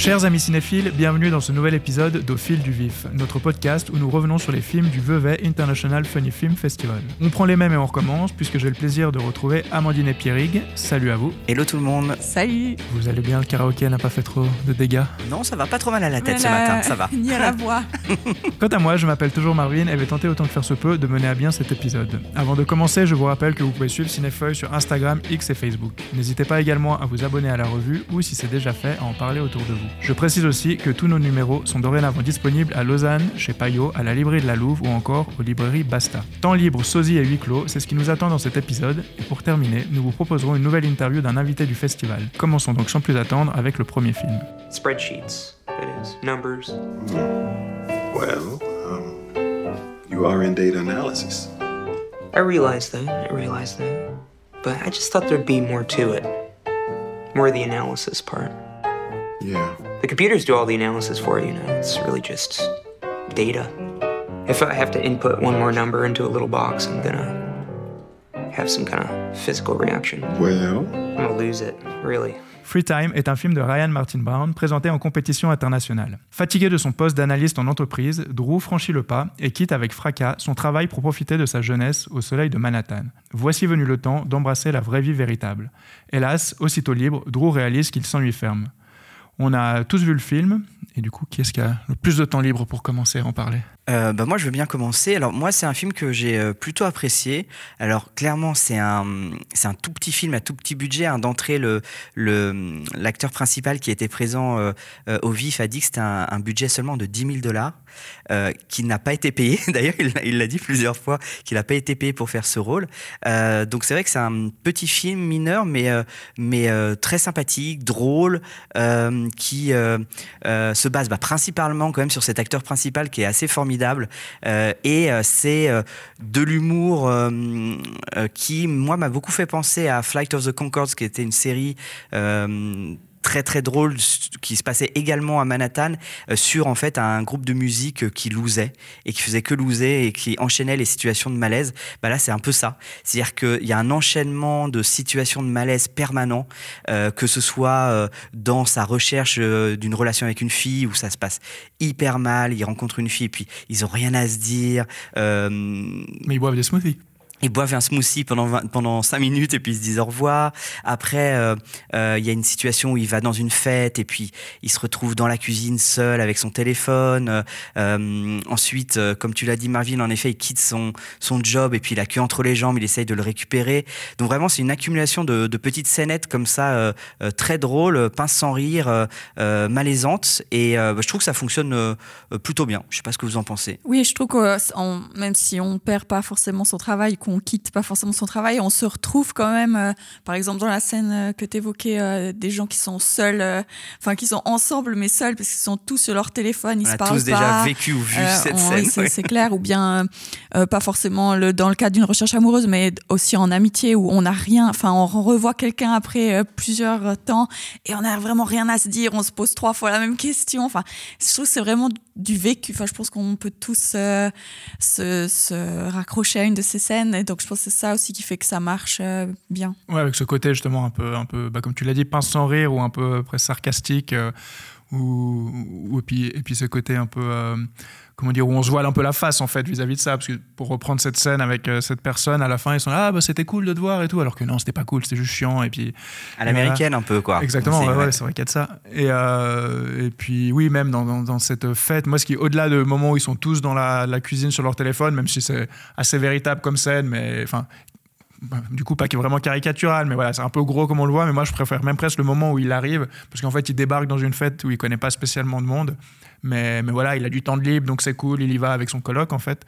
Chers amis cinéphiles, bienvenue dans ce nouvel épisode d'Au fil du vif, notre podcast où nous revenons sur les films du Vevey International Funny Film Festival. On prend les mêmes et on recommence puisque j'ai le plaisir de retrouver Amandine et Pierrig. Salut à vous. Hello tout le monde. Salut. Vous allez bien, le karaoké n'a pas fait trop de dégâts Non, ça va pas trop mal à la tête ce matin, ça va. Ni à la voix. Quant à moi, je m'appelle toujours Marvin et vais tenter autant que faire se peut de mener à bien cet épisode. Avant de commencer, je vous rappelle que vous pouvez suivre Cinéfeuille sur Instagram, X et Facebook. N'hésitez pas également à vous abonner à la revue ou si c'est déjà fait, à en parler autour de vous. Je précise aussi que tous nos numéros sont dorénavant disponibles à Lausanne, chez Payot, à la librairie de la Louve ou encore aux librairies Basta. Temps libre, sosie et huis clos, c'est ce qui nous attend dans cet épisode. Et pour terminer, nous vous proposerons une nouvelle interview d'un invité du festival. Commençons donc sans plus attendre avec le premier film. Spreadsheets, that is, numbers. Well, um, you are in data analysis. I realize that, I realize that. But I just thought there'd be more to it. More the analysis part. Yeah. The computers do all the analysis for you, you know? It's really just data. If I have to input one more number into a little box, I'm gonna have some kind of physical reaction. Well, I'm gonna lose it, really. Free Time est un film de Ryan Martin Brown présenté en compétition internationale. Fatigué de son poste d'analyste en entreprise, Drew franchit le pas et quitte avec fracas son travail pour profiter de sa jeunesse au soleil de Manhattan. Voici venu le temps d'embrasser la vraie vie véritable. Hélas, aussitôt libre, Drew réalise qu'il s'ennuie ferme. On a tous vu le film, et du coup, qui est-ce qui a le plus de temps libre pour commencer à en parler? Euh, bah, moi, je veux bien commencer. Alors, moi, c'est un film que j'ai euh, plutôt apprécié. Alors, clairement, c'est un, c'est un tout petit film à tout petit budget. hein. D'entrée, le, l'acteur principal qui était présent euh, euh, au vif a dit que c'était un, budget seulement de 10 000 dollars, qui n'a pas été payé. D'ailleurs, il, l'a- dit plusieurs fois qu'il n'a pas été payé pour faire ce rôle. Donc, c'est vrai que c'est un petit film mineur, mais, mais très sympathique, drôle, qui se base bah, principalement quand même sur cet acteur principal qui est assez formidable. Euh, et euh, c'est euh, de l'humour qui, moi, m'a beaucoup fait penser à Flight of the Conchords, qui était une série très très drôle qui se passait également à Manhattan euh, sur en fait un groupe de musique euh, qui loosait et qui faisait que loser et qui enchaînait les situations de malaise. Bah là c'est un peu ça, c'est-à-dire qu'il y a un enchaînement de situations de malaise permanent, euh, que ce soit dans sa recherche d'une relation avec une fille où ça se passe hyper mal, il rencontre une fille et puis ils ont rien à se dire. Mais ils boivent des smoothies. Ils boivent un smoothie pendant 20 pendant cinq minutes et puis ils se disent au revoir. Après, euh, euh, il y a une situation où il va dans une fête et puis il se retrouve dans la cuisine seul avec son téléphone. Euh, ensuite, comme tu l'as dit, Marvin, en effet, il quitte son son job et puis il a queue entre les jambes. Il essaye de le récupérer. Donc vraiment, c'est une accumulation de, de petites scénettes comme ça, très drôles, pince sans rire, malaisantes. Et bah, je trouve que ça fonctionne plutôt bien. Je sais pas ce que vous en pensez. Oui, je trouve que même si on perd pas forcément son travail, qu'on quitte pas forcément son travail, on se retrouve quand même, euh, par exemple dans la scène euh, que tu évoquais, des gens qui sont seuls, euh, enfin qui sont ensemble mais seuls parce qu'ils sont tous sur leur téléphone, ils On se a parlent tous déjà pas. vécu ou vu Euh, cette on- scène. oui, c'est ouais. clair, ou bien euh, pas forcément le, dans le cadre d'une recherche amoureuse, mais aussi en amitié où on n'a rien, enfin on revoit quelqu'un après euh, plusieurs euh, temps et on n'a vraiment rien à se dire, on se pose trois fois la même question. Enfin, je trouve que c'est vraiment du vécu. Enfin, je pense qu'on peut tous euh, se, se raccrocher à une de ces scènes, et donc je pense que c'est ça aussi qui fait que ça marche euh, bien. Ouais, avec ce côté justement un peu, un peu bah, comme tu l'as dit, pince sans rire ou un peu presque sarcastique. euh, ou, ou- et, puis, et puis ce côté un peu. euh, comment dire, où on se voile un peu la face en fait vis-à-vis de ça. Parce que pour reprendre cette scène avec euh, cette personne, à la fin, ils sont là, ah bah c'était cool de te voir et tout. Alors que non, c'était pas cool, c'était juste chiant. Et puis. À l'américaine un peu quoi. Exactement, C'est- ouais, c'est vrai qu'il y a de ça. Et, euh, et puis, oui, même dans, dans- dans cette fête, moi, ce qui, au-delà de moments où ils sont tous dans la, la cuisine sur leur téléphone, même si c'est assez véritable comme scène, mais enfin, bah, du coup, pas vraiment caricatural, mais voilà, c'est un peu gros comme on le voit, mais moi, je préfère même presque le moment où il arrive, parce qu'en fait, il débarque dans une fête où il connaît pas spécialement de monde. Mais, mais voilà, il a du temps de libre, donc c'est cool, il y va avec son coloc, en fait.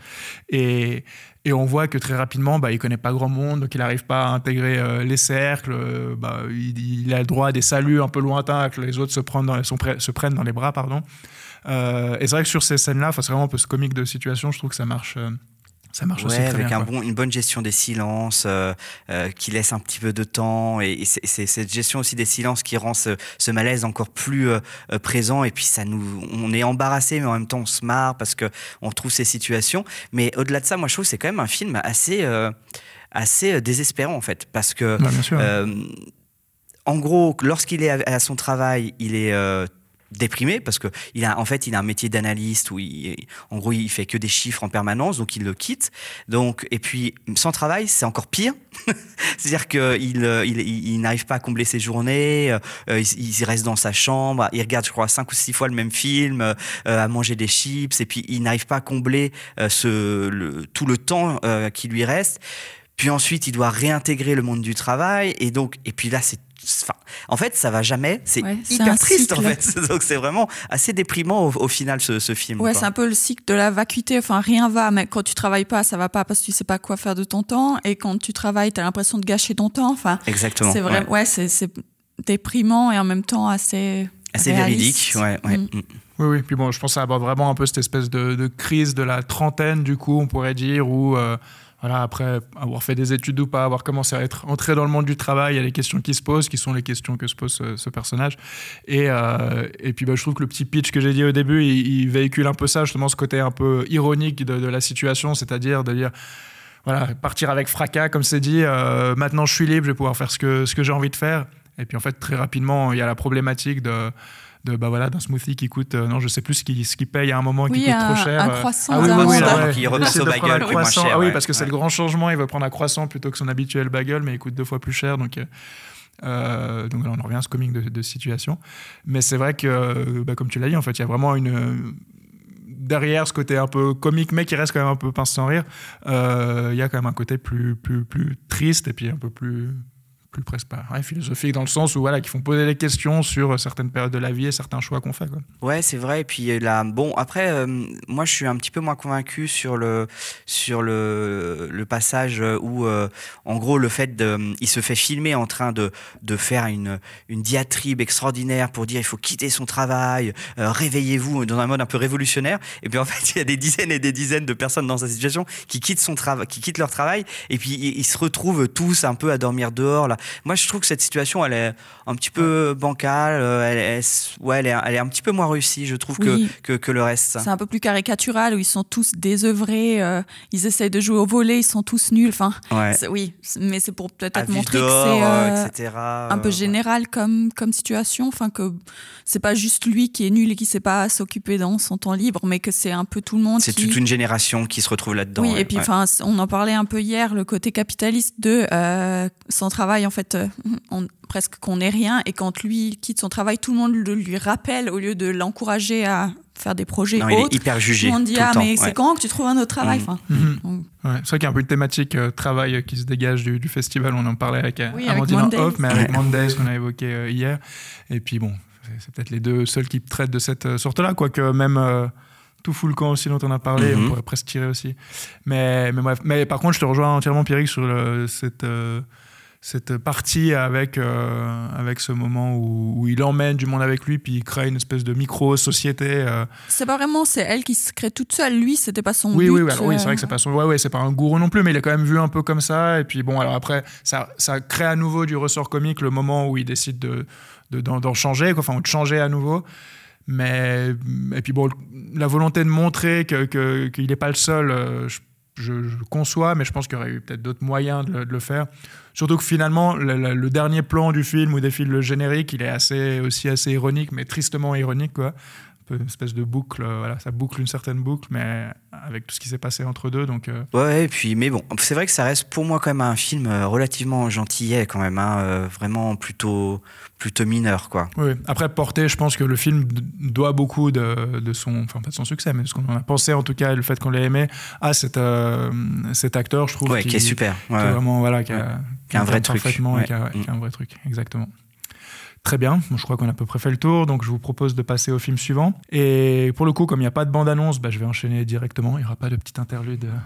Et, et on voit que très rapidement, bah, il connaît pas grand monde, donc il n'arrive pas à intégrer euh, les cercles. euh, bah, il, a le droit à des saluts un peu lointains, que les autres se prennent dans, les bras, pardon. Euh, et c'est vrai que sur ces scènes-là, c'est vraiment un peu ce comique de situation, je trouve que ça marche, ça marche aussi Ouais, très avec bien. un quoi. bon, une bonne gestion des silences euh, euh, qui laisse un petit peu de temps et, et c'est cette gestion aussi des silences qui rend ce, ce malaise encore plus euh, présent et puis ça nous on est embarrassé mais en même temps on se marre parce que on trouve ces situations mais au-delà de ça moi je trouve que c'est quand même un film assez assez désespérant en fait parce que euh, en gros, lorsqu'il est à à son travail, il est déprimé parce que il a en fait il a un métier d'analyste où il, en gros il fait que des chiffres en permanence donc il le quitte. Donc et puis sans travail c'est encore pire. C'est-à-dire que il, il, il n'arrive pas à combler ses journées euh, il, il, reste dans sa chambre il regarde je crois cinq ou six fois le même film euh, à manger des chips et puis il n'arrive pas à combler euh, ce tout le temps euh, qui lui reste. Puis ensuite il doit réintégrer le monde du travail et donc et puis là c'est Enfin, en fait, ça va jamais. C'est Ouais, hyper triste, en fait. Donc, c'est vraiment assez déprimant au, au final, ce, ce film. Ouais, c'est un peu le cycle de la vacuité. Enfin, rien va, mais quand tu travailles pas, ça va pas parce que tu sais pas quoi faire de ton temps. Et quand tu travailles, tu as l'impression de gâcher ton temps. Enfin, Exactement. c'est vrai, ouais. ouais, c'est c'est déprimant et en même temps assez. Assez réaliste. véridique. Ouais, ouais. Mm. Mm. Oui, oui. Puis bon, je pense que ça aborde vraiment un peu cette espèce de, de crise de la trentaine, du coup, on pourrait dire, où, euh, voilà, après avoir fait des études ou pas, avoir commencé à être entré dans le monde du travail, il y a des questions qui se posent, qui sont les questions que se pose ce, ce personnage. Et, euh, et puis, bah, je trouve que le petit pitch que j'ai dit au début, il, véhicule un peu ça, justement, ce côté un peu ironique de, de la situation, c'est-à-dire de dire voilà, partir avec fracas, comme c'est dit. euh, maintenant, je suis libre, je vais pouvoir faire ce que, ce que j'ai envie de faire. Et puis, en fait, très rapidement, il y a la problématique de, de bah voilà, d'un smoothie qui coûte, euh, non, je sais plus ce qu'il ce paye à un moment, qui coûte un- trop cher. un euh. croissant Ah oui. Qui repasse au bagel moins cher, Ah oui, ouais. parce que c'est le grand changement. Il veut prendre un croissant plutôt que son habituel bagel, mais il coûte deux fois plus cher. Donc, euh, euh, donc là, on en revient à ce comique de, de situation. Mais c'est vrai que, bah, comme tu l'as dit, en fait, il y a vraiment une. Derrière ce côté un peu comique, mais qui reste quand même un peu pince sans rire, euh, il y a quand même un côté plus, plus, plus triste et puis un peu plus, plus presque pas ouais, philosophique dans le sens où voilà, qui font poser des questions sur certaines périodes de la vie et certains choix qu'on fait. Quoi. Ouais, c'est vrai. Puis euh, là, bon, après, euh, moi, je suis un petit peu moins convaincu sur le sur le, le passage où, euh, en gros, le fait de, il se fait filmer en train de de faire une une diatribe extraordinaire pour dire il faut quitter son travail, euh, réveillez-vous dans un mode un peu révolutionnaire. Et puis en fait, il y a des dizaines et des dizaines de personnes dans sa situation qui quittent son travail, qui quittent leur travail, et puis ils, ils se retrouvent tous un peu à dormir dehors là. Moi, je trouve que cette situation, elle est un petit peu bancale. euh, Elle, est- ouais, elle est, elle est un petit peu moins réussie, je trouve, Oui. que, que, que le reste. C'est un peu plus caricatural où ils sont tous désœuvrés, euh, ils essayent de jouer au volet, ils sont tous nuls. Enfin, Ouais. oui, mais c'est pour peut-être montrer que c'est euh, etc. un peu général comme, comme situation. Enfin, que c'est pas juste lui qui est nul et qui sait pas s'occuper dans son temps libre, mais que c'est un peu tout le monde C'est qui. toute une génération qui se retrouve là-dedans. oui, et puis enfin, on en parlait un peu hier, le côté capitaliste de euh, son travail, en fait, euh, on- presque qu'on n'est rien, et quand lui quitte son travail, tout le monde le lui rappelle au lieu de l'encourager à faire des projets Non, il est autres. hyper Tout jugé. le monde dit tout le ah mais ouais. c'est quand que tu trouves un autre travail Mhm. Enfin, Mhm. Ouais, c'est vrai qu'il y a un peu une thématique euh, travail euh, qui se dégage du, du festival. On en parlait avec euh, Oui, Amandine en Mondays. off, mais avec. Mondays qu'on a évoqué euh, hier. Et puis bon, c'est- peut-être les deux seuls qui traitent de cette euh, sorte-là, quoique même euh, tout fout le camp aussi dont on a parlé, on pourrait presque tirer aussi. Mais, mais bref, mais par contre, je te rejoins entièrement, Pierrick, sur le- cette. euh, cette partie avec, euh, avec ce moment où, où il emmène du monde avec lui, puis il crée une espèce de micro-société. euh, c'est pas vraiment c'est elle qui se crée toute seule. Lui c'était pas son oui, but. oui, oui, alors oui, c'est euh, vrai que c'est pas son, ouais, ouais, c'est pas un gourou non plus, mais il est quand même vu un peu comme ça. Et puis bon, alors après, ça, ça crée à nouveau du ressort comique le moment où il décide de, de- d'en, changer, quoi, enfin, de changer à nouveau. Mais et puis bon, la volonté de montrer que, qu'il n'est pas le seul, euh, je, je- conçois, mais je pense qu'il y aurait eu peut-être d'autres moyens de le, faire. Surtout que finalement, le, le- le dernier plan du film où défile le générique, il est assez, aussi assez ironique, mais tristement ironique, quoi. Peu une espèce de boucle, euh, voilà, ça boucle une certaine boucle, mais avec tout ce qui s'est passé entre deux, donc. euh, Ouais, et puis, mais bon, c'est vrai que ça reste pour moi quand même un film euh, relativement gentillet, quand même, hein, vraiment plutôt, plutôt mineur, quoi. Oui, après porter, je pense que le film doit beaucoup de, de son, enfin pas de son succès, mais de ce qu'on en a pensé en tout cas, et le fait qu'on l'ait aimé à cet, euh, cet acteur, je trouve. Ouais, qui est super. qui est vraiment, voilà, qui a, Qui a un vrai truc, parfaitement et qui a, qui a un vrai truc, exactement. Très bien, je crois qu'on a à peu près fait le tour, donc je vous propose de passer au film suivant. Et pour le coup, comme il n'y a pas de bande-annonce, bah, je vais enchaîner directement, il n'y aura pas de petite interlude euh,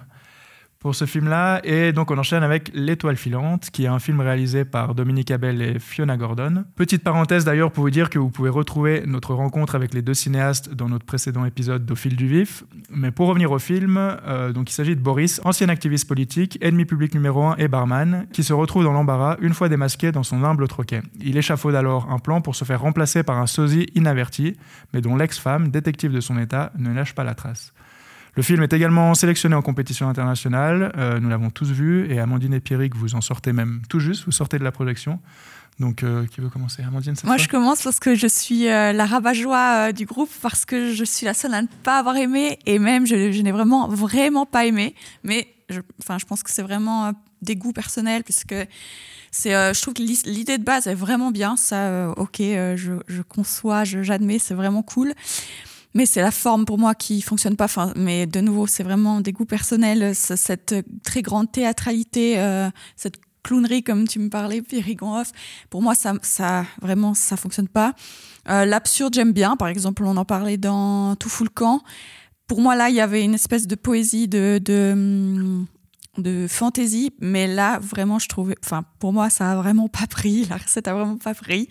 pour ce film-là. Et donc on enchaîne avec L'étoile filante, qui est un film réalisé par Dominique Abel et Fiona Gordon. Petite parenthèse d'ailleurs pour vous dire que vous pouvez retrouver notre rencontre avec les deux cinéastes dans notre précédent épisode d'Au fil du vif. Mais pour revenir au film, euh, il s'agit de Boris, ancien activiste politique, ennemi public numéro un et barman, qui se retrouve dans l'embarras une fois démasqué dans son humble troquet. Il échafaude alors un plan pour se faire remplacer par un sosie inaverti, mais dont l'ex-femme, détective de son état, ne lâche pas la trace. Le film est également sélectionné en compétition internationale, euh, nous l'avons tous vu, et Amandine et Pierrick, vous en sortez même tout juste, vous sortez de la projection. Donc, euh, qui veut commencer? Amandine Moi, je commence parce que je suis euh, la rabat-joie euh, du groupe, parce que je suis la seule à ne pas avoir aimé, et même je, je n'ai vraiment, vraiment pas aimé. Mais je, je pense que c'est vraiment des goûts personnels, puisque c'est, je trouve que l'idée de base est vraiment bien. Ça, ok, je, je conçois, je- j'admets, c'est vraiment cool. Mais c'est la forme pour moi qui fonctionne pas. Mais de nouveau, c'est vraiment des goûts personnels. Cette très grande théâtralité, euh, cette clownerie, comme tu me parlais, Pierre Off, pour moi, ça, ça vraiment, ça fonctionne pas. Euh, L'absurde, j'aime bien. Par exemple, on en parlait dans Tout fout le camp. Pour moi, là, il y avait une espèce de poésie, de, de, hum, de fantaisie. Mais là, vraiment, je trouvais. Enfin, pour moi, ça a vraiment pas pris. La recette a vraiment pas pris.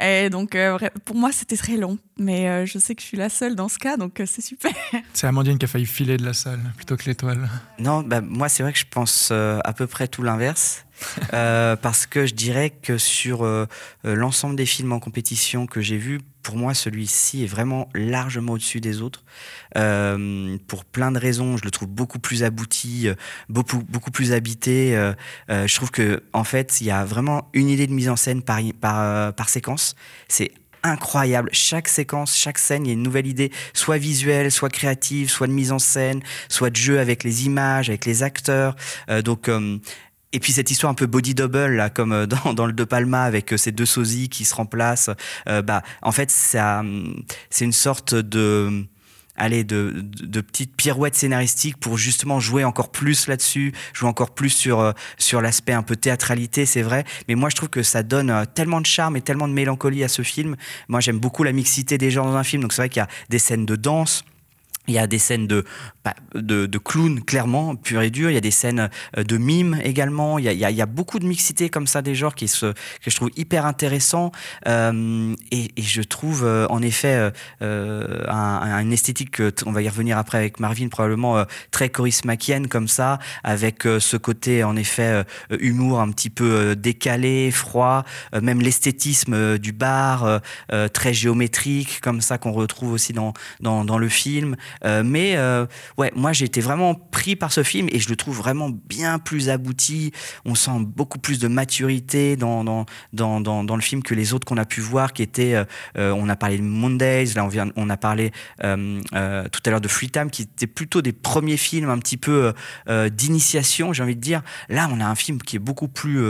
Et donc, euh, pour moi, c'était très long. Mais euh, je sais que je suis la seule dans ce cas, donc euh, c'est super. C'est Amandine qui a failli filer de la salle plutôt que l'étoile. Non, bah, moi c'est vrai que je pense euh, à peu près tout l'inverse. Euh, parce que je dirais que sur l'ensemble des films en compétition que j'ai vus, pour moi celui-ci est vraiment largement au-dessus des autres. Euh, pour plein de raisons, je le trouve beaucoup plus abouti, euh, beaucoup, beaucoup plus habité. euh, je trouve que en fait, il y a vraiment une idée de mise en scène par, par, par séquence. C'est incroyable. Chaque séquence, chaque scène, il y a une nouvelle idée, soit visuelle, soit créative, soit de mise en scène, soit de jeu avec les images, avec les acteurs. Donc et puis cette histoire un peu body double là, comme euh, dans, dans le De Palma avec euh, ces deux sosies qui se remplacent. euh, bah, en fait, ça, hum, c'est une sorte de allez, de, de, petites pirouettes scénaristiques pour justement jouer encore plus là-dessus, jouer encore plus sur, sur l'aspect un peu théâtralité, c'est vrai. Mais moi, je trouve que ça donne tellement de charme et tellement de mélancolie à ce film. Moi, j'aime beaucoup la mixité des genres dans un film. Donc, c'est vrai qu'il y a des scènes de danse. Il y a des scènes de, bah, de, clown, clairement, pur et dur. Il y a des scènes euh, de mime également. Il y a, beaucoup de mixité comme ça des genres qui se, que je trouve hyper intéressant. Euh, et, je trouve, euh, en effet, un, un- une esthétique, on va y revenir après avec Marvin, probablement très Coris Makienne comme ça, avec ce côté, en effet, humour un petit peu décalé, froid, même l'esthétisme du bar, très géométrique, comme ça qu'on retrouve aussi dans, dans, dans le film. Euh, mais euh, ouais, moi j'ai été vraiment pris par ce film et je le trouve vraiment bien plus abouti. On sent beaucoup plus de maturité dans, dans, dans, dans, dans le film que les autres qu'on a pu voir, qui étaient, euh, on a parlé de Mondays, là on, vient, on a parlé tout à l'heure de Free Time, qui étaient plutôt des premiers films un petit peu d'initiation, j'ai envie de dire. Là, on a un film qui est beaucoup plus,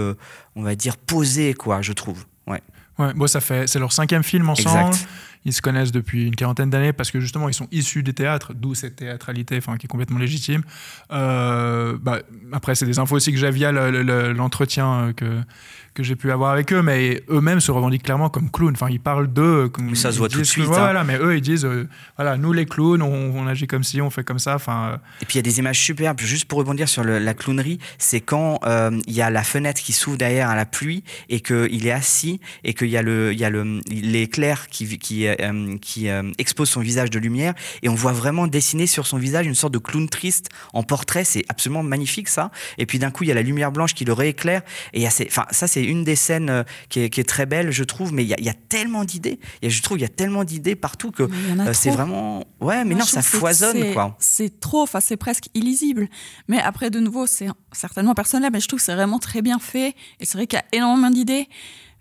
on va dire, posé, quoi, je trouve. Ouais. Ouais, bon, ça fait, c'est leur cinquième film ensemble. Exact. Ils se connaissent depuis une quarantaine d'années parce que justement ils sont issus des théâtres, d'où cette théâtralité, enfin qui est complètement légitime. Euh, bah, après, c'est des infos aussi que j'ai via le- le- le- l'entretien euh, que que j'ai pu avoir avec eux, mais eux-mêmes se revendiquent clairement comme clowns. Enfin, ils parlent d'eux. comme- ça se voit tout de disent que- suite, hein. Voilà, mais eux ils disent, euh, voilà, nous les clowns, on, on agit comme si, on fait comme ça. Enfin, euh, Et puis il y a des images superbes. Juste pour rebondir sur le- la clownerie, c'est quand euh, il y a la fenêtre qui s'ouvre derrière à la pluie et qu'il est assis et qu'il y a le, il y a le, l'éclair qui, qui, qui expose son visage de lumière et on voit vraiment dessiner sur son visage une sorte de clown triste en portrait. C'est absolument magnifique ça. Et puis d'un coup il y a la lumière blanche qui le rééclaire et il y a ces- enfin ça c'est une des scènes euh, qui, est, qui est très belle je trouve. Mais il y a, il y a tellement d'idées. Je trouve il y a tellement d'idées partout que euh, c'est vraiment ouais mais Moi, non ça foisonne c'est- quoi. C'est trop, enfin c'est presque illisible. Mais après, de nouveau, c'est certainement personnel, mais je trouve que c'est vraiment très bien fait. Et c'est vrai qu'il y a énormément d'idées,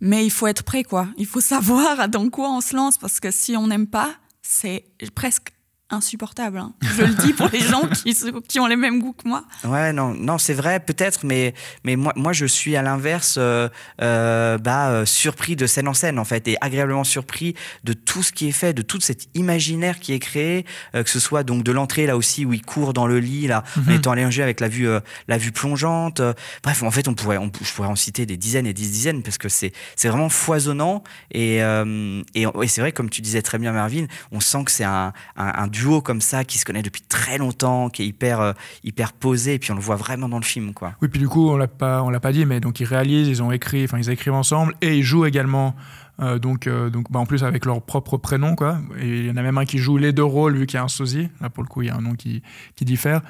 mais il faut être prêt, quoi. Il faut savoir dans quoi on se lance, parce que si on n'aime pas, c'est presque insupportable. hein. Je le dis pour les gens qui, qui ont les mêmes goûts que moi. Ouais, non, non, c'est vrai, peut-être, mais, mais moi, moi, je suis à l'inverse, euh, euh, bah, euh, surpris de scène en scène, en fait, et agréablement surpris de tout ce qui est fait, de tout cet imaginaire qui est créé, euh, que ce soit donc de l'entrée, là aussi, où il court dans le lit, là, en étant allongé avec la vue, euh, la vue plongeante. euh, bref, en fait, on pourrait, on, je pourrais en citer des dizaines et des dizaines, parce que c'est, c'est vraiment foisonnant, et, euh, et, et c'est vrai, comme tu disais très bien, Marvin, on sent que c'est un, un, un duo comme ça, qui se connaît depuis très longtemps, qui est hyper, euh, hyper posé, et puis on le voit vraiment dans le film, quoi. Oui, puis du coup, on l'a pas, l'a pas dit, mais donc ils réalisent, ils ont écrit, enfin ils écrivent ensemble et ils jouent également. euh, donc, euh, donc bah, en plus avec leur propre prénom, quoi. Il y en a même un qui joue les deux rôles vu qu'il y a un sosie. Là, pour le coup, il y a un nom qui, qui diffère.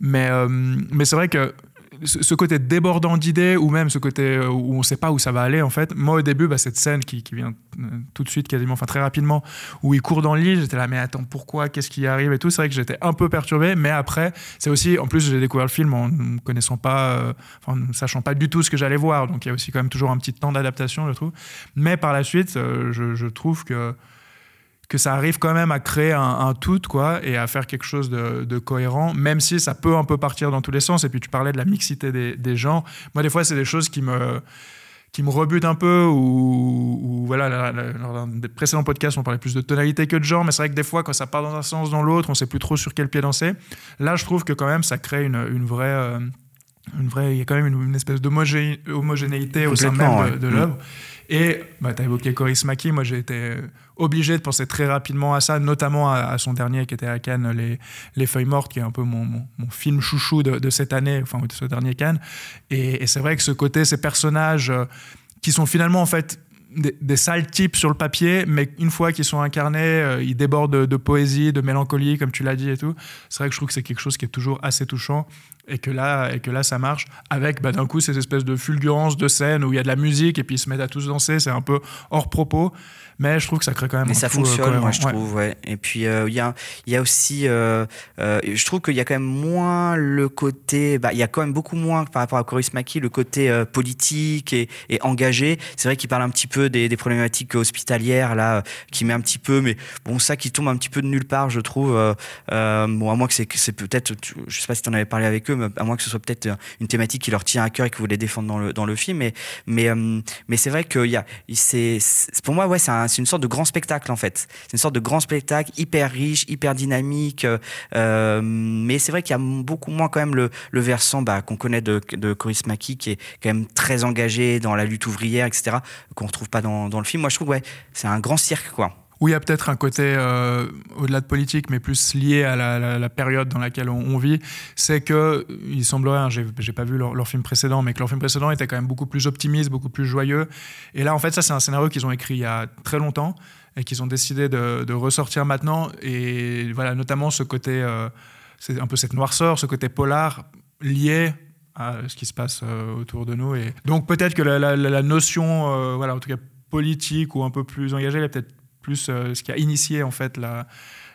Mais, mais c'est vrai que ce, côté débordant d'idées ou même ce côté euh, où on sait pas où ça va aller en fait. Moi au début, bah, cette scène qui, vient euh, tout de suite quasiment, enfin très rapidement, où il court dans le lit, j'étais là mais attends pourquoi, qu'est-ce qui arrive et tout? C'est vrai que j'étais un peu perturbé, mais après c'est aussi, en plus j'ai découvert le film en ne connaissant pas, euh, ne sachant pas du tout ce que j'allais voir, donc il y a aussi quand même toujours un petit temps d'adaptation je trouve. Mais par la suite, euh, je trouve que que ça arrive quand même à créer un, tout quoi et à faire quelque chose de, cohérent même si ça peut un peu partir dans tous les sens. Et puis tu parlais de la mixité des, des genres moi des fois c'est des choses qui me qui me rebutent un peu ou, voilà la, des précédents podcasts on parlait plus de tonalité que de genre mais c'est vrai que des fois quand ça part dans un sens dans l'autre on sait plus trop sur quel pied danser. Là je trouve que quand même ça crée une, une vraie euh, une vraie il y a quand même une, une espèce d'homogénéité au sein même ouais. de, de l'œuvre et bah, tu as évoqué Coris Maki, moi j'ai été obligé de penser très rapidement à ça, notamment à, à, son dernier qui était à Cannes, Les, les Feuilles Mortes, qui est un peu mon, mon, mon film chouchou de, de, cette année, enfin de ce dernier Cannes. Et, et c'est vrai que ce côté, ces personnages euh, qui sont finalement en fait des, des, sales types sur le papier, mais une fois qu'ils sont incarnés, euh, ils débordent de, de, poésie, de mélancolie, comme tu l'as dit et tout. C'est vrai que je trouve que c'est quelque chose qui est toujours assez touchant et que là, et que là ça marche avec bah, d'un coup ces espèces de fulgurances de scène où il y a de la musique et puis ils se mettent à tous danser, c'est un peu hors propos. Mais je trouve que ça crée quand même. Mais un ça tout, fonctionne, euh, moi je trouve, ouais. Et puis il euh, y, a, y a aussi, euh, euh, je trouve qu'il y a quand même moins le côté, bah il y a quand même beaucoup moins par rapport à Coris Maki le côté euh, politique et, et engagé. C'est vrai qu'il parle un petit peu des, des problématiques hospitalières là, qui met un petit peu, mais bon ça qui tombe un petit peu de nulle part, je trouve. bon à moins que c'est c'est peut-être, je sais pas si tu en avais parlé avec eux, à moins que ce soit peut-être une thématique qui leur tient à cœur et que vous voulez défendre dans le dans le film, mais mais mais c'est vrai qu'il y a, c'est pour moi ouais c'est une sorte de grand spectacle en fait. C'est une sorte de grand spectacle hyper riche, hyper dynamique. Euh, mais c'est vrai qu'il y a beaucoup moins quand même le, le versant bah, qu'on connaît de, de Coris Maki, qui est quand même très engagé dans la lutte ouvrière, etc., qu'on retrouve pas dans, dans le film. Moi, je trouve ouais, c'est un grand cirque quoi où il y a peut-être un côté euh, au-delà de politique, mais plus lié à la, période dans laquelle on, vit, c'est que il semblerait, hein, j'ai pas vu leur, film précédent, mais que leur film précédent était quand même beaucoup plus optimiste, beaucoup plus joyeux. Et là, en fait, ça c'est un scénario qu'ils ont écrit il y a très longtemps et qu'ils ont décidé de, ressortir maintenant. Et voilà, notamment ce côté, euh, c'est un peu cette noirceur, ce côté polar lié à ce qui se passe euh, autour de nous. Et donc peut-être que la, notion, voilà, en tout cas politique ou un peu plus engagée, elle est peut-être plus euh, ce qui a initié en fait la,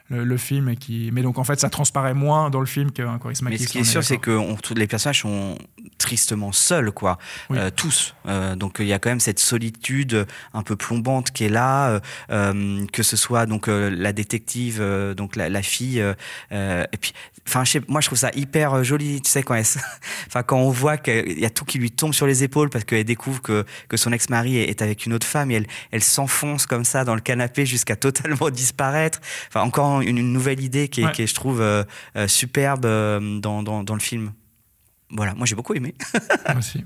le, le, film et qui mais donc en fait ça transparaît moins dans le film qu'un charisme mais ce qui est sûr c'est que on, tous les personnages sont tristement seuls quoi. Oui. euh, tous. Euh, donc il y a quand même cette solitude un peu plombante qui est là euh, que ce soit donc euh, la détective euh, donc la, la fille et puis enfin moi je trouve ça hyper joli tu sais quand elle enfin quand on voit qu'il y a tout qui lui tombe sur les épaules parce qu'elle découvre que que son ex-mari est, avec une autre femme et elle elle s'enfonce comme ça dans le canapé jusqu'à totalement disparaître enfin encore une, une nouvelle idée qui est, ouais. qui est je trouve euh, euh, superbe euh, dans, dans, dans, le film voilà moi j'ai beaucoup aimé moi aussi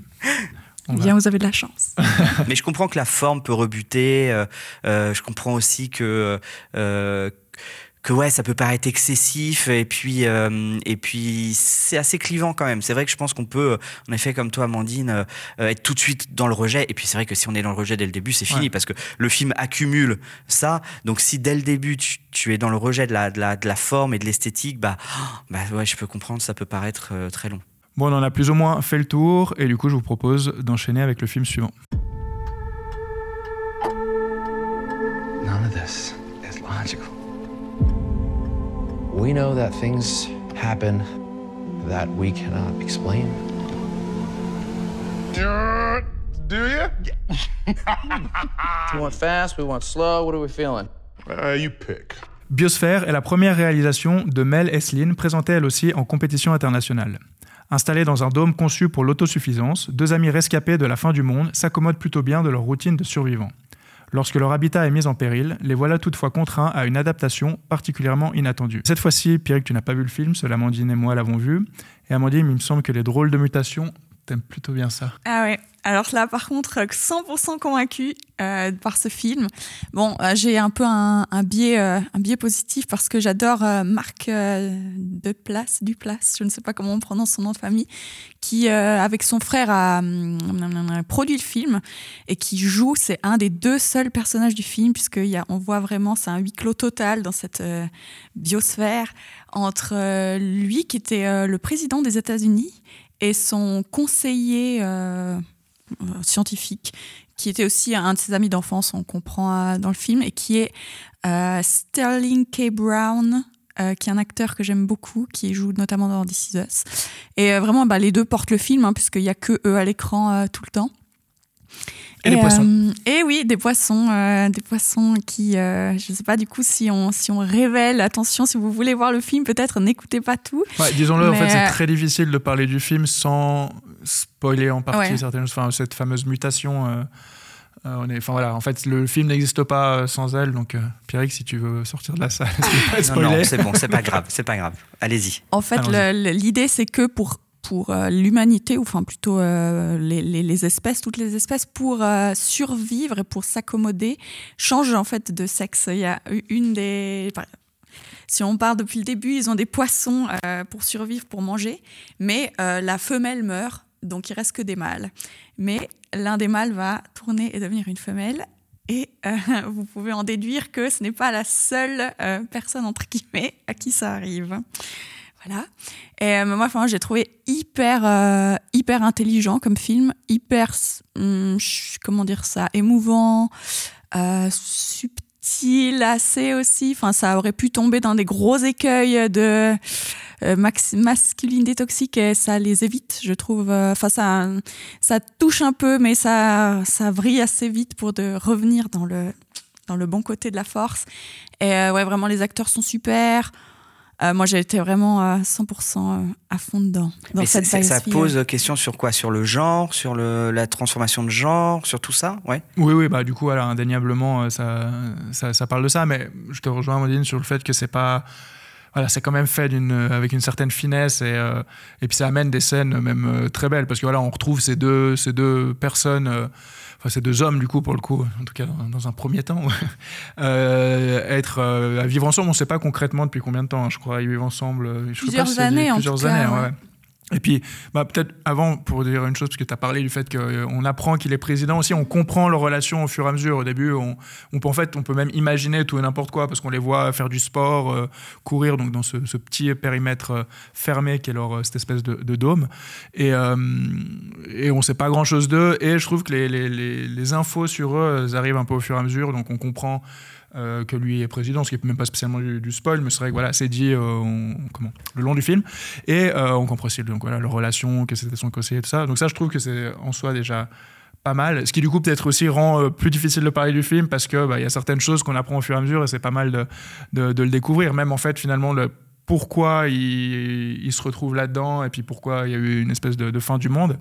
Bien, vous avez de la chance. Mais je comprends que la forme peut rebuter. Euh, euh, je comprends aussi que euh, que ouais ça peut paraître excessif et puis euh, et puis c'est assez clivant quand même. C'est vrai que je pense qu'on peut en effet comme toi Amandine euh, être tout de suite dans le rejet. Et puis c'est vrai que si on est dans le rejet dès le début c'est fini ouais. parce que le film accumule ça. Donc si dès le début tu, tu es dans le rejet de la, de la, de la forme et de l'esthétique bah, bah ouais je peux comprendre ça peut paraître euh, très long. Bon on en a plus ou moins fait le tour. Et du coup je vous propose d'enchaîner avec le film suivant. None of this is logical. We know that things happen that we cannot explain. Do you? we want fast, we want slow, what are we feeling? Uh, you pick. Biosphère est la première réalisation de Mel Eslin, présentée elle aussi en compétition internationale. Installés dans un dôme conçu pour l'autosuffisance, deux amis rescapés de la fin du monde s'accommodent plutôt bien de leur routine de survivants. Lorsque leur habitat est mis en péril, les voilà toutefois contraints à une adaptation particulièrement inattendue. Cette fois-ci, Pierre, tu n'as pas vu le film, seul Amandine et moi l'avons vu. Et Amandine, il me semble que les drôles de mutations, t'aimes plutôt bien ça. Ah ouais, alors là, par contre, 100% convaincu euh, par ce film. Bon, euh, j'ai un peu un, biais, euh, un biais positif parce que j'adore euh, Marc de Place, du Place, je ne sais pas comment on prononce son nom de famille, qui, avec son frère, a, a, produit le film et qui joue. C'est un des deux seuls personnages du film puisqu'on on voit vraiment, c'est un huis clos total dans cette biosphère entre lui qui était le président des États-Unis et son conseiller euh, euh, scientifique, qui était aussi un de ses amis d'enfance, on comprend euh, dans le film, et qui est Sterling K. Brown, qui est un acteur que j'aime beaucoup, qui joue notamment dans This Is Us. Et vraiment, bah, les deux portent le film, hein, puisqu'il n'y a que eux à l'écran tout le temps. Et les poissons. euh, et oui, des poissons, euh, des poissons qui, euh, je sais pas du coup si on si on révèle. Attention, si vous voulez voir le film, peut-être n'écoutez pas tout. Ouais, Disons-le, en fait, c'est euh, très difficile de parler du film sans spoiler en partie Ouais. certaines choses. Enfin, cette fameuse mutation. euh, euh, on est, enfin voilà, en fait, le film n'existe pas sans elle. Donc, euh, Pierrick, si tu veux sortir de la salle, être Non, non, c'est bon, c'est pas grave, c'est pas grave. Allez-y. En fait, l'idée c'est que pour pour euh, l'humanité, ou enfin plutôt euh, les, espèces, toutes les espèces, pour euh, survivre et pour s'accommoder, changent en fait de sexe. Il y a une des... Si on part depuis le début, ils ont des poissons pour survivre, pour manger, mais la femelle meurt, donc il reste que des mâles. Mais l'un des mâles va tourner et devenir une femelle. Et vous pouvez en déduire que ce n'est pas la seule personne, entre guillemets, à qui ça arrive. Et euh, moi, enfin, j'ai trouvé hyper, euh, hyper intelligent comme film, hyper, hum, comment dire ça, émouvant, euh, subtil, assez aussi. Enfin, ça aurait pu tomber dans des gros écueils de euh, masculinité toxique et ça les évite, je trouve. Enfin, ça, ça touche un peu, mais ça, ça vrille assez vite pour de revenir dans le, dans le bon côté de la force. Et ouais, vraiment, les acteurs sont super. Euh, moi, j'ai été vraiment à 100% à fond dedans. Dans Mais cette ça pose question sur quoi? Sur le genre, sur le, la transformation de genre, sur tout ça? Ouais. Oui, oui, bah du coup, voilà, indéniablement, euh, ça, ça, ça parle de ça, mais je te rejoins, Modine, sur le fait que c'est pas. Voilà, c'est quand même fait d'une, euh, avec une certaine finesse et, euh, et puis ça amène des scènes euh, même euh, très belles parce que voilà, on retrouve ces deux, ces deux personnes, euh, enfin ces deux hommes du coup pour le coup, en tout cas dans, dans un premier temps, euh, être euh, à vivre ensemble. On ne sait pas concrètement depuis combien de temps, hein, je crois, ils vivent ensemble. euh, sais pas Plusieurs si dit- années, en plusieurs cas, années, ouais. ouais. Et puis, bah, peut-être avant, pour dire une chose, parce que tu as parlé du fait qu'on apprend qu'il est président aussi, on comprend leur relation au fur et à mesure. Au début, on, peut, en fait, on peut même imaginer tout et n'importe quoi, parce qu'on les voit faire du sport, euh, courir donc dans ce, petit périmètre euh, fermé qui est leur, euh, cette espèce de, dôme. Et, on sait pas grand-chose d'eux. Et je trouve que les, infos sur eux arrivent un peu au fur et à mesure, donc on comprend euh, que lui est président, ce qui n'est même pas spécialement du, spoil, mais c'est vrai que voilà, c'est dit euh, le long du film. Et euh, on comprend aussi donc, voilà, leur relation, que c'était son conseiller tout ça. Donc ça, je trouve que c'est en soi déjà pas mal. Ce qui du coup peut-être aussi rend plus difficile de parler du film parce que bah, il y a certaines choses qu'on apprend au fur et à mesure et c'est pas mal de, de, le découvrir. Même en fait finalement le pourquoi il, se retrouve là-dedans et puis pourquoi il y a eu une espèce de fin du monde.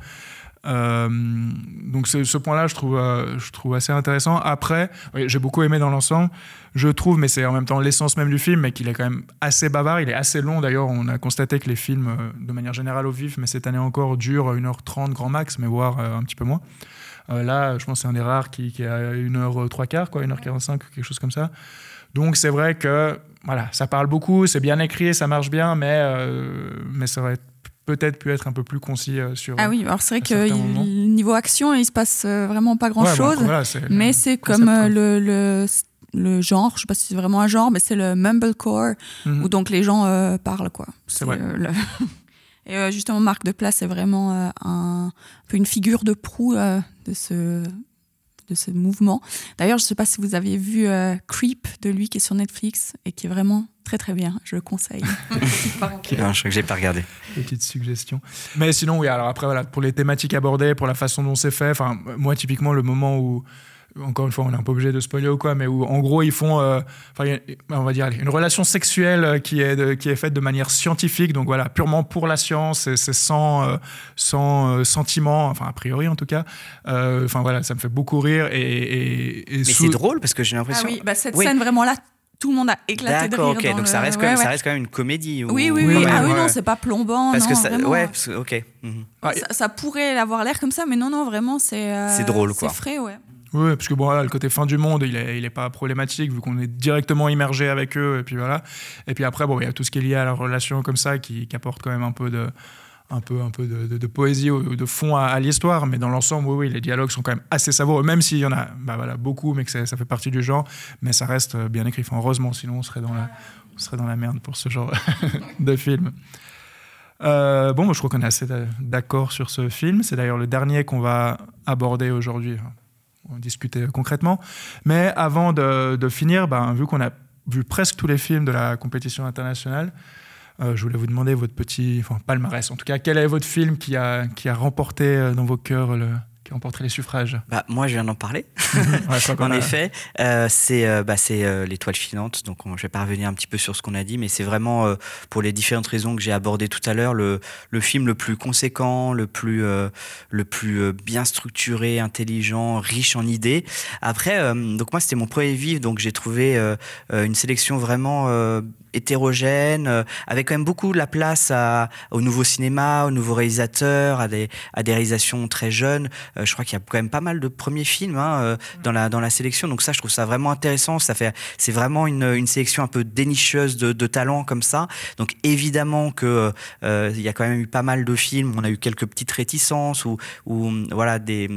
Euh, donc ce, point-là, je trouve, euh, je trouve assez intéressant. Après, j'ai beaucoup aimé dans l'ensemble. Je trouve, mais c'est en même temps l'essence même du film, mais qu'il est quand même assez bavard. Il est assez long d'ailleurs. On a constaté que les films, euh, de manière générale au vif, mais cette année encore, durent 1h30 grand max, mais voire un petit peu moins. Là, je pense que c'est un des rares qui, qui à 1h3 quart, quoi, 1h45, quelque chose comme ça. Donc c'est vrai que voilà, ça parle beaucoup, c'est bien écrit, ça marche bien, mais, mais ça aurait peut-être pu être un peu plus concis euh, sur. Ah oui, alors c'est vrai que il- niveau action, il se passe euh, vraiment pas Ouais, grand-chose. voilà, c'est mais c'est comme euh, le, le, le genre, je sais pas si c'est vraiment un genre, mais c'est le mumblecore, Mhm. où donc les gens euh, parlent, quoi. C'est vrai. euh, le- Et euh, justement, Marc de Place est vraiment un, un peu une figure de proue de ce de ce mouvement. D'ailleurs, je ne sais pas si vous avez vu euh, Creep de lui qui est sur Netflix et qui est vraiment très très bien. Je le conseille. Non, je crois que j'ai pas regardé. Petite suggestion. Mais sinon, oui, alors après, voilà, pour les thématiques abordées, pour la façon dont c'est fait, enfin, moi, typiquement, le moment où, encore une fois, on est un peu obligé de spoiler ou quoi, mais où, en gros, ils font, euh, enfin, on va dire, allez, une relation sexuelle euh, qui est, de- qui est faite de manière scientifique, donc voilà, purement pour la science, et c'est sans, euh, sans euh, sentiment, enfin, a priori en tout cas. Euh, Enfin, voilà, ça me fait beaucoup rire. Et, et, et Mais sous- c'est drôle parce que j'ai ah l'impression. oui, bah, cette Oui. scène vraiment là, tout le monde a éclaté de rire. D'accord, ok. dans Donc ça reste, quand ouais, même, ça reste quand même une comédie. ou- Oui, oui, Oui, ah oui, non, c'est pas plombant. Parce non, que ça, vraiment. ouais, ok. mhm. Ah, ça, ça pourrait avoir l'air comme ça, mais non, non, vraiment, c'est. euh, C'est drôle, quoi. C'est frais, ouais. Oui, parce que bon, le côté fin du monde, il est, il est pas problématique vu qu'on est directement immergé avec eux. Et puis voilà. Et puis après, bon, il y a tout ce qui est lié à la relation comme ça qui, apporte quand même un peu de, poésie ou de fond à, l'histoire. Mais dans l'ensemble, oui, oui, les dialogues sont quand même assez savoureux, même s'il y en a bah, beaucoup, mais que ça, fait partie du genre. Mais ça reste euh, bien écrit. Heureusement, sinon on serait dans la, merde pour ce genre de film. Euh, bon, moi, je crois qu'on est assez d'accord sur ce film. C'est d'ailleurs le dernier qu'on va aborder aujourd'hui. Discuter concrètement. Mais avant de, finir, ben, vu qu'on a vu presque tous les films de la compétition internationale, euh, je voulais vous demander votre petit, palmarès en tout cas, quel est votre film qui a, qui a remporté euh, dans vos cœurs le, qui a remporté les suffrages bah, Moi, je viens d'en parler. Ouais, en effet, euh, c'est euh, bah, euh, l'étoile filante. Donc, on- je vais pas revenir un petit peu sur ce qu'on a dit, mais c'est vraiment euh, pour les différentes raisons que j'ai abordées tout à l'heure, le, le film le plus conséquent, le plus, le plus bien structuré, intelligent, riche en idées. Après, donc moi, c'était mon premier vif, donc j'ai trouvé une sélection vraiment hétérogène, euh, avec quand même beaucoup de la place à, au nouveau cinéma, aux nouveaux réalisateurs, à des, à des réalisations très jeunes. Euh, je crois qu'il y a quand même pas mal de premiers films hein, euh, dans, la, sélection. Donc ça, je trouve ça vraiment intéressant. Ça fait, c'est vraiment une, sélection un peu dénicheuse de, talents comme ça. Donc évidemment que euh, il y a quand même eu pas mal de films. On a eu quelques petites réticences ou, voilà des,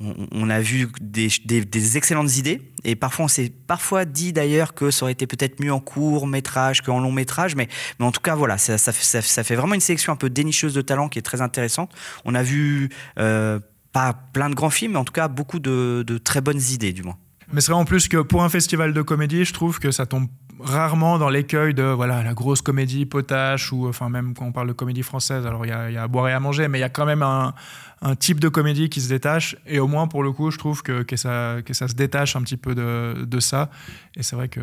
on, a vu des excellentes idées. Et parfois, on s'est parfois dit d'ailleurs que ça aurait été peut-être mieux en court métrage qu'en long métrage. Mais, en tout cas, voilà, ça, ça, fait- vraiment une sélection un peu dénicheuse de talents qui est très intéressante. On a vu euh, pas plein de grands films, mais en tout cas beaucoup de, de très bonnes idées, du moins. Mais c'est vrai en plus que pour un festival de comédie, je trouve que ça tombe rarement dans l'écueil de voilà la grosse comédie potache ou enfin même quand on parle de comédie française alors il y a, il y a à boire et à manger mais il y a quand même un, un type de comédie qui se détache et au moins pour le coup je trouve que, que, ça, que ça se détache un petit peu de, de ça et c'est vrai que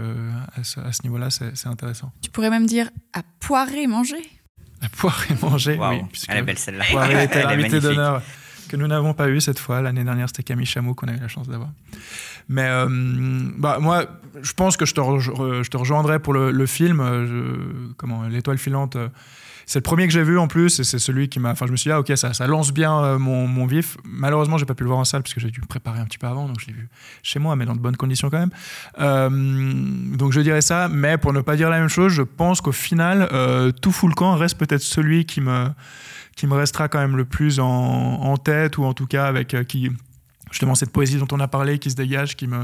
à ce, à ce niveau là c'est intéressant Tu pourrais même dire à poirer manger. à boire et manger oui puisque elle est belle celle-là. Poiré était l'invité d'honneur que nous n'avons pas eu cette fois. L'année dernière, c'était Camille Chameau qu'on a eu la chance d'avoir. Mais euh, bah, moi, je pense que je te, je te rejoindrai pour le, film. euh, comment L'étoile filante. euh, c'est le premier que j'ai vu en plus, c'est celui qui m'a. Enfin, je me suis dit, ah, ok, ça, ça lance bien mon, vif. Malheureusement, j'ai pas pu le voir en salle parce que j'ai dû me préparer un petit peu avant, donc je l'ai vu chez moi, mais dans de bonnes conditions quand même. Donc je dirais ça, mais pour ne pas dire la même chose, je pense qu'au final, tout fout le camp reste peut-être celui qui me, qui me restera quand même le plus en, en tête, ou en tout cas avec euh, qui justement cette poésie dont on a parlé qui se dégage, qui me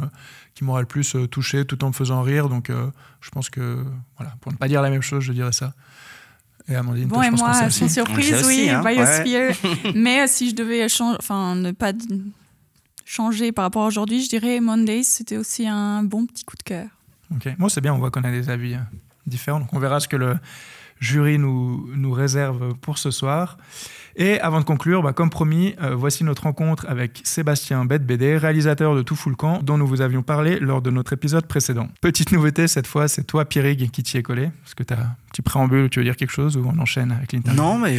qui m'aura le plus euh, touché tout en me faisant rire. Donc euh, je pense que voilà, pour ne pas dire la même chose, je dirais ça. Et Amandine, Bon, toi, je et pense qu'on moi, sans aussi. surprise, oui, aussi, hein, Biosphere. Mais euh, si je devais changer, enfin, ne pas changer par rapport à aujourd'hui, je dirais Mondays, c'était aussi un bon petit coup de cœur. Ok. Moi, c'est bien, on voit qu'on a des avis différents. Donc, on verra ce que le jury nous, réserve pour ce soir. Et avant de conclure, bah, comme promis, euh, voici notre rencontre avec Sébastien Bête-Bédé, réalisateur de Tout Fout Camp, dont nous vous avions parlé lors de notre épisode précédent. Petite nouveauté, cette fois, c'est toi, Pierrig, qui t'y est collé. Est-ce que tu as un petit préambule, tu veux dire quelque chose ou on enchaîne avec l'interview? Non, mais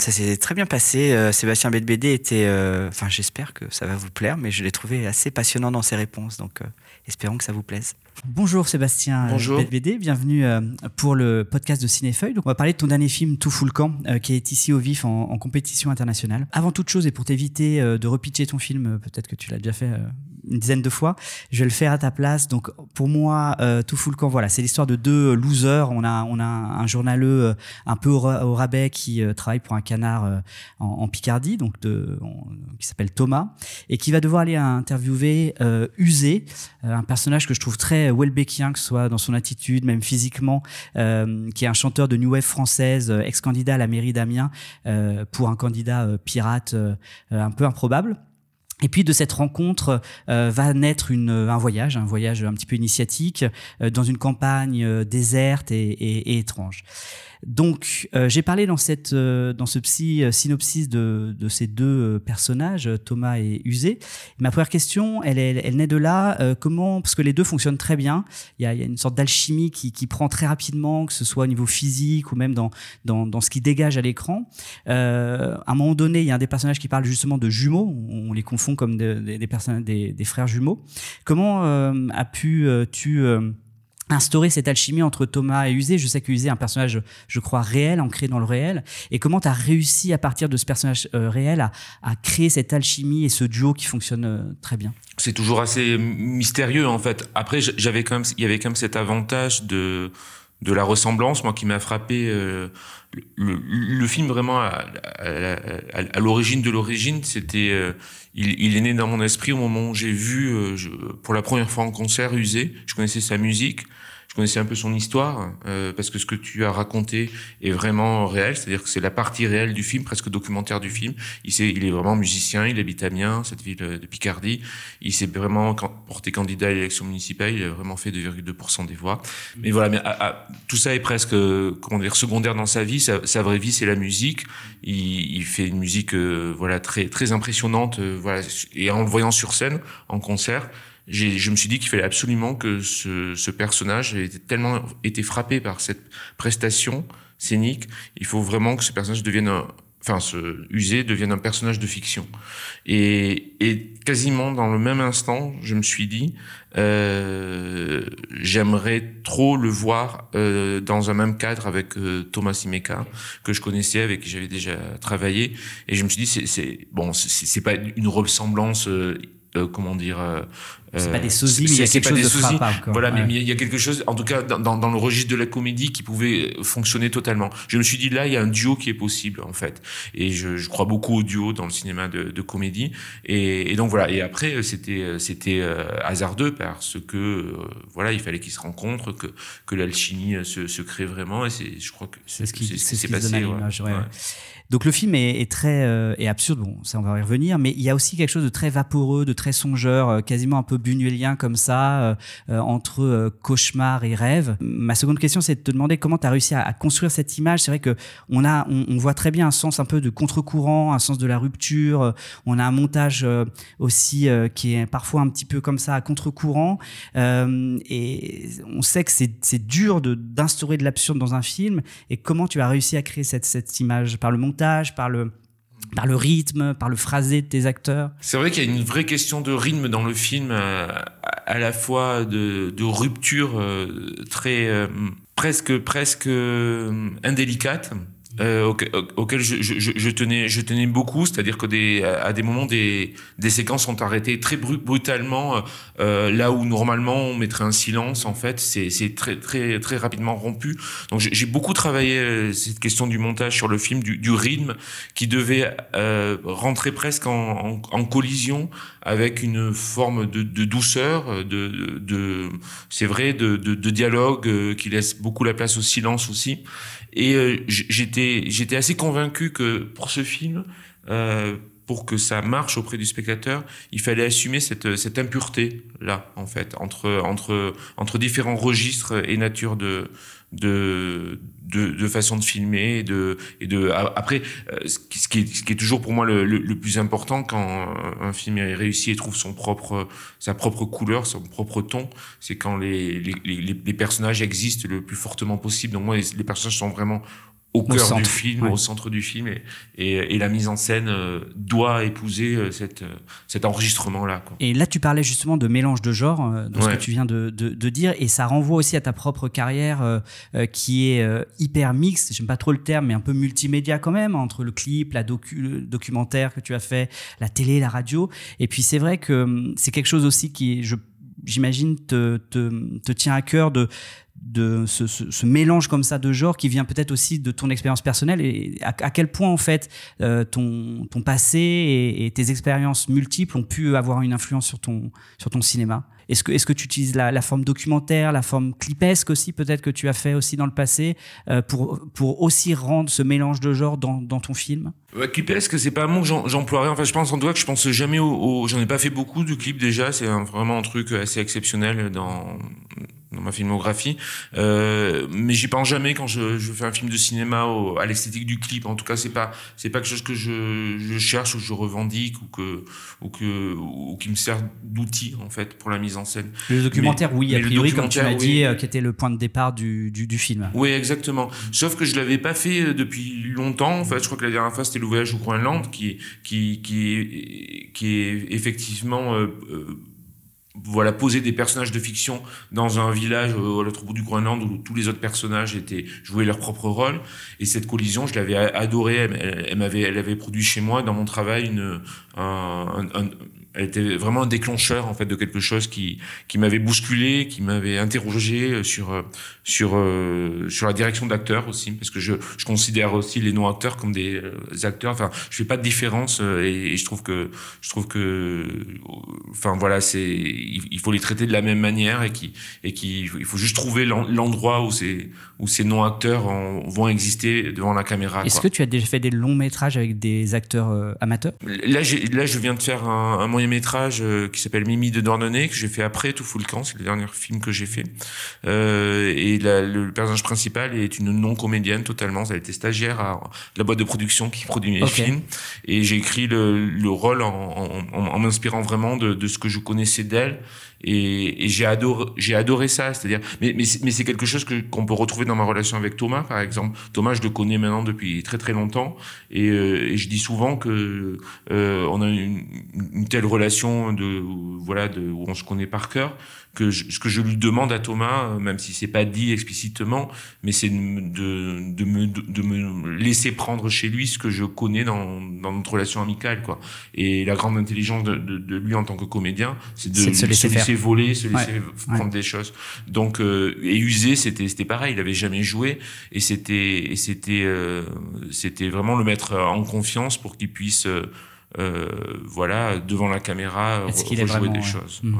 ça s'est très bien passé. Euh, Sébastien Bedbédé était, euh, enfin, j'espère que ça va vous plaire, mais je l'ai trouvé assez passionnant dans ses réponses, donc espérons que ça vous plaise. Bonjour Sébastien euh, Bonjour. BD, bienvenue euh, pour le podcast de Cinéfeuille. Donc on va parler de ton dernier film Tout fout le camp euh, qui est ici au vif en, en compétition internationale. Avant toute chose et pour t'éviter de repitcher ton film, peut-être que tu l'as déjà fait une dizaine de fois, je vais le faire à ta place. Donc pour moi, euh, Tout fout le camp, voilà, c'est l'histoire de deux losers. On a on a un journaleux euh, un peu au, ra- au rabais qui euh, travaille pour un canard euh, en, en Picardie, donc de, en- qui s'appelle Thomas et qui va devoir aller interviewer euh, Usé, euh, un personnage que je trouve très Welbeckien, que ce soit dans son attitude, même physiquement, euh, qui est un chanteur de New Wave française, euh, ex-candidat à la mairie d'Amiens, euh, pour un candidat euh, pirate euh, euh, un peu improbable. Et puis de cette rencontre euh, va naître une, un voyage, un voyage un petit peu initiatique euh, dans une campagne euh, déserte et étrange. Donc euh, j'ai parlé dans cette euh, dans ce psy euh, synopsis de, de ces deux euh, personnages, Thomas et Usé. Ma première question, elle, elle, elle naît de là. euh, comment parce que les deux fonctionnent très bien. Il y a, il y a une sorte d'alchimie qui, qui prend très rapidement, que ce soit au niveau physique ou même dans dans, dans ce qui dégage à l'écran. Euh, à un moment donné, il y a un des personnages qui parle justement de jumeaux. On les confond comme de- des, des, des, frères jumeaux. Comment euh, as pu euh, tu euh, instaurer cette alchimie entre Thomas et Usé Je sais que Usé est un personnage, je crois, réel, ancré dans le réel. Et comment tu as réussi à partir de ce personnage euh, réel à, créer cette alchimie et ce duo qui fonctionne euh, très bien? C'est toujours assez mystérieux en fait. Après, j'avais quand même, il y avait quand même cet avantage de de la ressemblance, moi qui m'a frappé. euh, le, le- film vraiment à, à- à- à l'origine de l'origine, c'était, euh, il, il est né dans mon esprit au moment où j'ai vu euh, je- pour la première fois en concert Usé. Je connaissais sa musique. Connaissais un peu son histoire euh, parce que ce que tu as raconté est vraiment réel, c'est-à-dire que c'est la partie réelle du film, presque documentaire du film. Il, sait, il est vraiment musicien, il habite à Amiens, cette ville de Picardie. Il s'est vraiment porté candidat à l'élection municipale, il a vraiment fait 2,2% des voix. Mais voilà, mais tout ça est presque comment dire secondaire dans sa vie. Sa, vraie vie, c'est la musique. Il, fait une musique euh, voilà très très impressionnante, euh, voilà, et en le voyant sur scène en concert je me suis dit qu'il fallait absolument que ce, ce personnage ait tellement été frappé par cette prestation scénique, il faut vraiment que ce personnage devienne un, enfin, ce usé devienne un personnage de fiction. Et, et, quasiment dans le même instant, je me suis dit, euh, j'aimerais trop le voir euh, dans un même cadre avec euh, Thomas Simeka, que je connaissais, avec qui j'avais déjà travaillé. Et je me suis dit, c'est bon, c'est pas une ressemblance euh, euh, comment dire euh, c'est pas des sosies mais il y a quelque chose de voilà mais il y a quelque chose en tout cas dans, dans, le registre de la comédie qui pouvait fonctionner totalement. Je me suis dit là il y a un duo qui est possible en fait. Et je, je crois beaucoup au duo dans le cinéma de, de comédie. Et, et, donc voilà. Et après c'était c'était euh, hasardeux parce que voilà il fallait qu'ils se rencontrent que que l'alchimie se, se crée vraiment. Et c'est je crois que c'est ce qui s'est passé ouais. Donc le film est, est très euh, est absurde, bon, ça on va y revenir, mais il y a aussi quelque chose de très vaporeux, de très songeur, euh, quasiment un peu buñuelien comme ça, euh, euh, entre cauchemar et rêve. Ma seconde question, c'est de te demander comment tu as réussi à, construire cette image. C'est vrai que on a, on, on, voit très bien un sens un peu de contre-courant, un sens de la rupture. On a un montage aussi qui est parfois un petit peu comme ça à contre-courant, et on sait que c'est dur d'instaurer de, de l'absurde dans un film. Et comment tu as réussi à créer cette, cette image? Par le montage par le, par le rythme, par le phrasé de tes acteurs. C'est vrai qu'il y a une vraie question de rythme dans le film, euh, à la fois de, rupture euh, très euh, presque presque indélicate euh, auquel je, je, je, tenais, je tenais beaucoup, c'est-à-dire que des, à des moments, des, des séquences sont arrêtées très brutalement, euh, là où normalement on mettrait un silence, en fait, c'est très, très, très rapidement rompu. Donc j'ai beaucoup travaillé euh, cette question du montage sur le film, du, du rythme, qui devait euh, rentrer presque en, en, collision avec une forme de, de douceur, de, de, c'est vrai, de, de, de dialogue euh, qui laisse beaucoup la place au silence aussi. Et euh, j'étais j'étais assez convaincu que pour ce film, euh, pour que ça marche auprès du spectateur, il fallait assumer cette, impureté là en fait entre entre entre différents registres et natures de de, de, de, façon de filmer et de, et de après euh, ce qui, ce qui, est, ce qui est toujours pour moi le, le, plus important quand un film est réussi et trouve son propre sa propre couleur son propre ton c'est quand les, les, les, les, personnages existent le plus fortement possible. Donc moi les personnages sont vraiment au cœur du film, au centre du film, et, et, et la mise en scène euh, doit épouser euh, cette, euh, cet enregistrement-là. Et là, tu parlais justement de mélange de genres, dans ce que tu viens de, de, de, dire, et ça renvoie aussi à ta propre carrière euh, qui est hyper mixte, j'aime pas trop le terme, mais un peu multimédia quand même, entre le clip, la docu, le documentaire que tu as fait, la télé, la radio, et puis c'est vrai que hum, c'est quelque chose aussi qui, je j'imagine, te, te, te, tient à cœur de de ce, ce, ce, mélange comme ça de genres qui vient peut-être aussi de ton expérience personnelle et à, quel point en fait euh, ton, passé et, tes expériences multiples ont pu avoir une influence sur ton, sur ton cinéma. Est-ce que, est-ce que tu utilises la, forme documentaire, la forme clipesque aussi peut-être que tu as fait aussi dans le passé euh, pour, pour aussi rendre ce mélange de genres dans, ton film? Ouais, Clipesque, c'est pas un mot que j'emploierais. Enfin, je pense en tout cas que je pense jamais au J'en ai pas fait beaucoup de clips déjà, c'est vraiment un truc assez exceptionnel dans dans ma filmographie. Euh, mais j'y pense jamais quand je, je, fais un film de cinéma au, à l'esthétique du clip. En tout cas, c'est pas c'est pas quelque chose que je, je, cherche ou je revendique ou que ou que ou qui me sert d'outil en fait pour la mise en scène. Le documentaire, mais, oui, a priori, comme tu l'as dit, euh, qui était le point de départ du, du, du, film. Oui, exactement. Sauf que je l'avais pas fait euh, depuis longtemps. En fait, je crois que la dernière fois c'était le voyage au Groenland, qui qui qui qui est effectivement euh, euh voilà poser des personnages de fiction dans un village à l'autre bout du Groenland où tous les autres personnages étaient jouaient leur propre rôle. Et cette collision je l'avais adorée. Elle, elle m'avait elle avait produit chez moi dans mon travail une un, un, elle était vraiment un déclencheur en fait de quelque chose qui qui m'avait bousculé, qui m'avait interrogé sur sur sur la direction d'acteurs aussi, parce que je, je considère aussi les non acteurs comme des acteurs. Enfin, je fais pas de différence et, je trouve que je trouve que enfin voilà, c'est il faut les traiter de la même manière et qui et qui il faut juste trouver l'endroit où ces où ces non acteurs vont exister devant la caméra. Est-ce que tu as déjà fait des longs métrages avec des acteurs amateurs? Là, là, je viens de faire un, un moyen métrage euh, qui s'appelle Mimi de Dornonnay que j'ai fait après Tout fout le camp, c'est le dernier film que j'ai fait. Euh, et le personnage principal est une non comédienne totalement. Elle était stagiaire à la boîte de production qui produit mes films. Et j'ai écrit le, le rôle en, en, en m'inspirant vraiment de, de ce que je connaissais d'elle et, et j'ai adoré, j'ai adoré ça. C'est-à-dire, mais, mais, mais c'est quelque chose que qu'on peut retrouver dans ma relation avec Thomas, par exemple. Thomas, je le connais maintenant depuis très très longtemps, et, euh, et je dis souvent que euh, on a une, une, telle relation de voilà de où on se connaît par cœur que ce que je lui demande à Thomas, même si c'est pas dit explicitement, mais c'est de, de, me, de me laisser prendre chez lui ce que je connais dans, dans notre relation amicale, quoi. Et la grande intelligence de, de, de lui en tant que comédien, c'est de, se laisser, laisser voler, se laisser prendre des choses. Donc, euh, et user, c'était c'était pareil. Il avait jamais joué, et c'était et c'était euh, c'était vraiment le mettre en confiance pour qu'il puisse euh, euh, voilà, devant la caméra, Est-ce qu'il rejouer des choses. Hmm.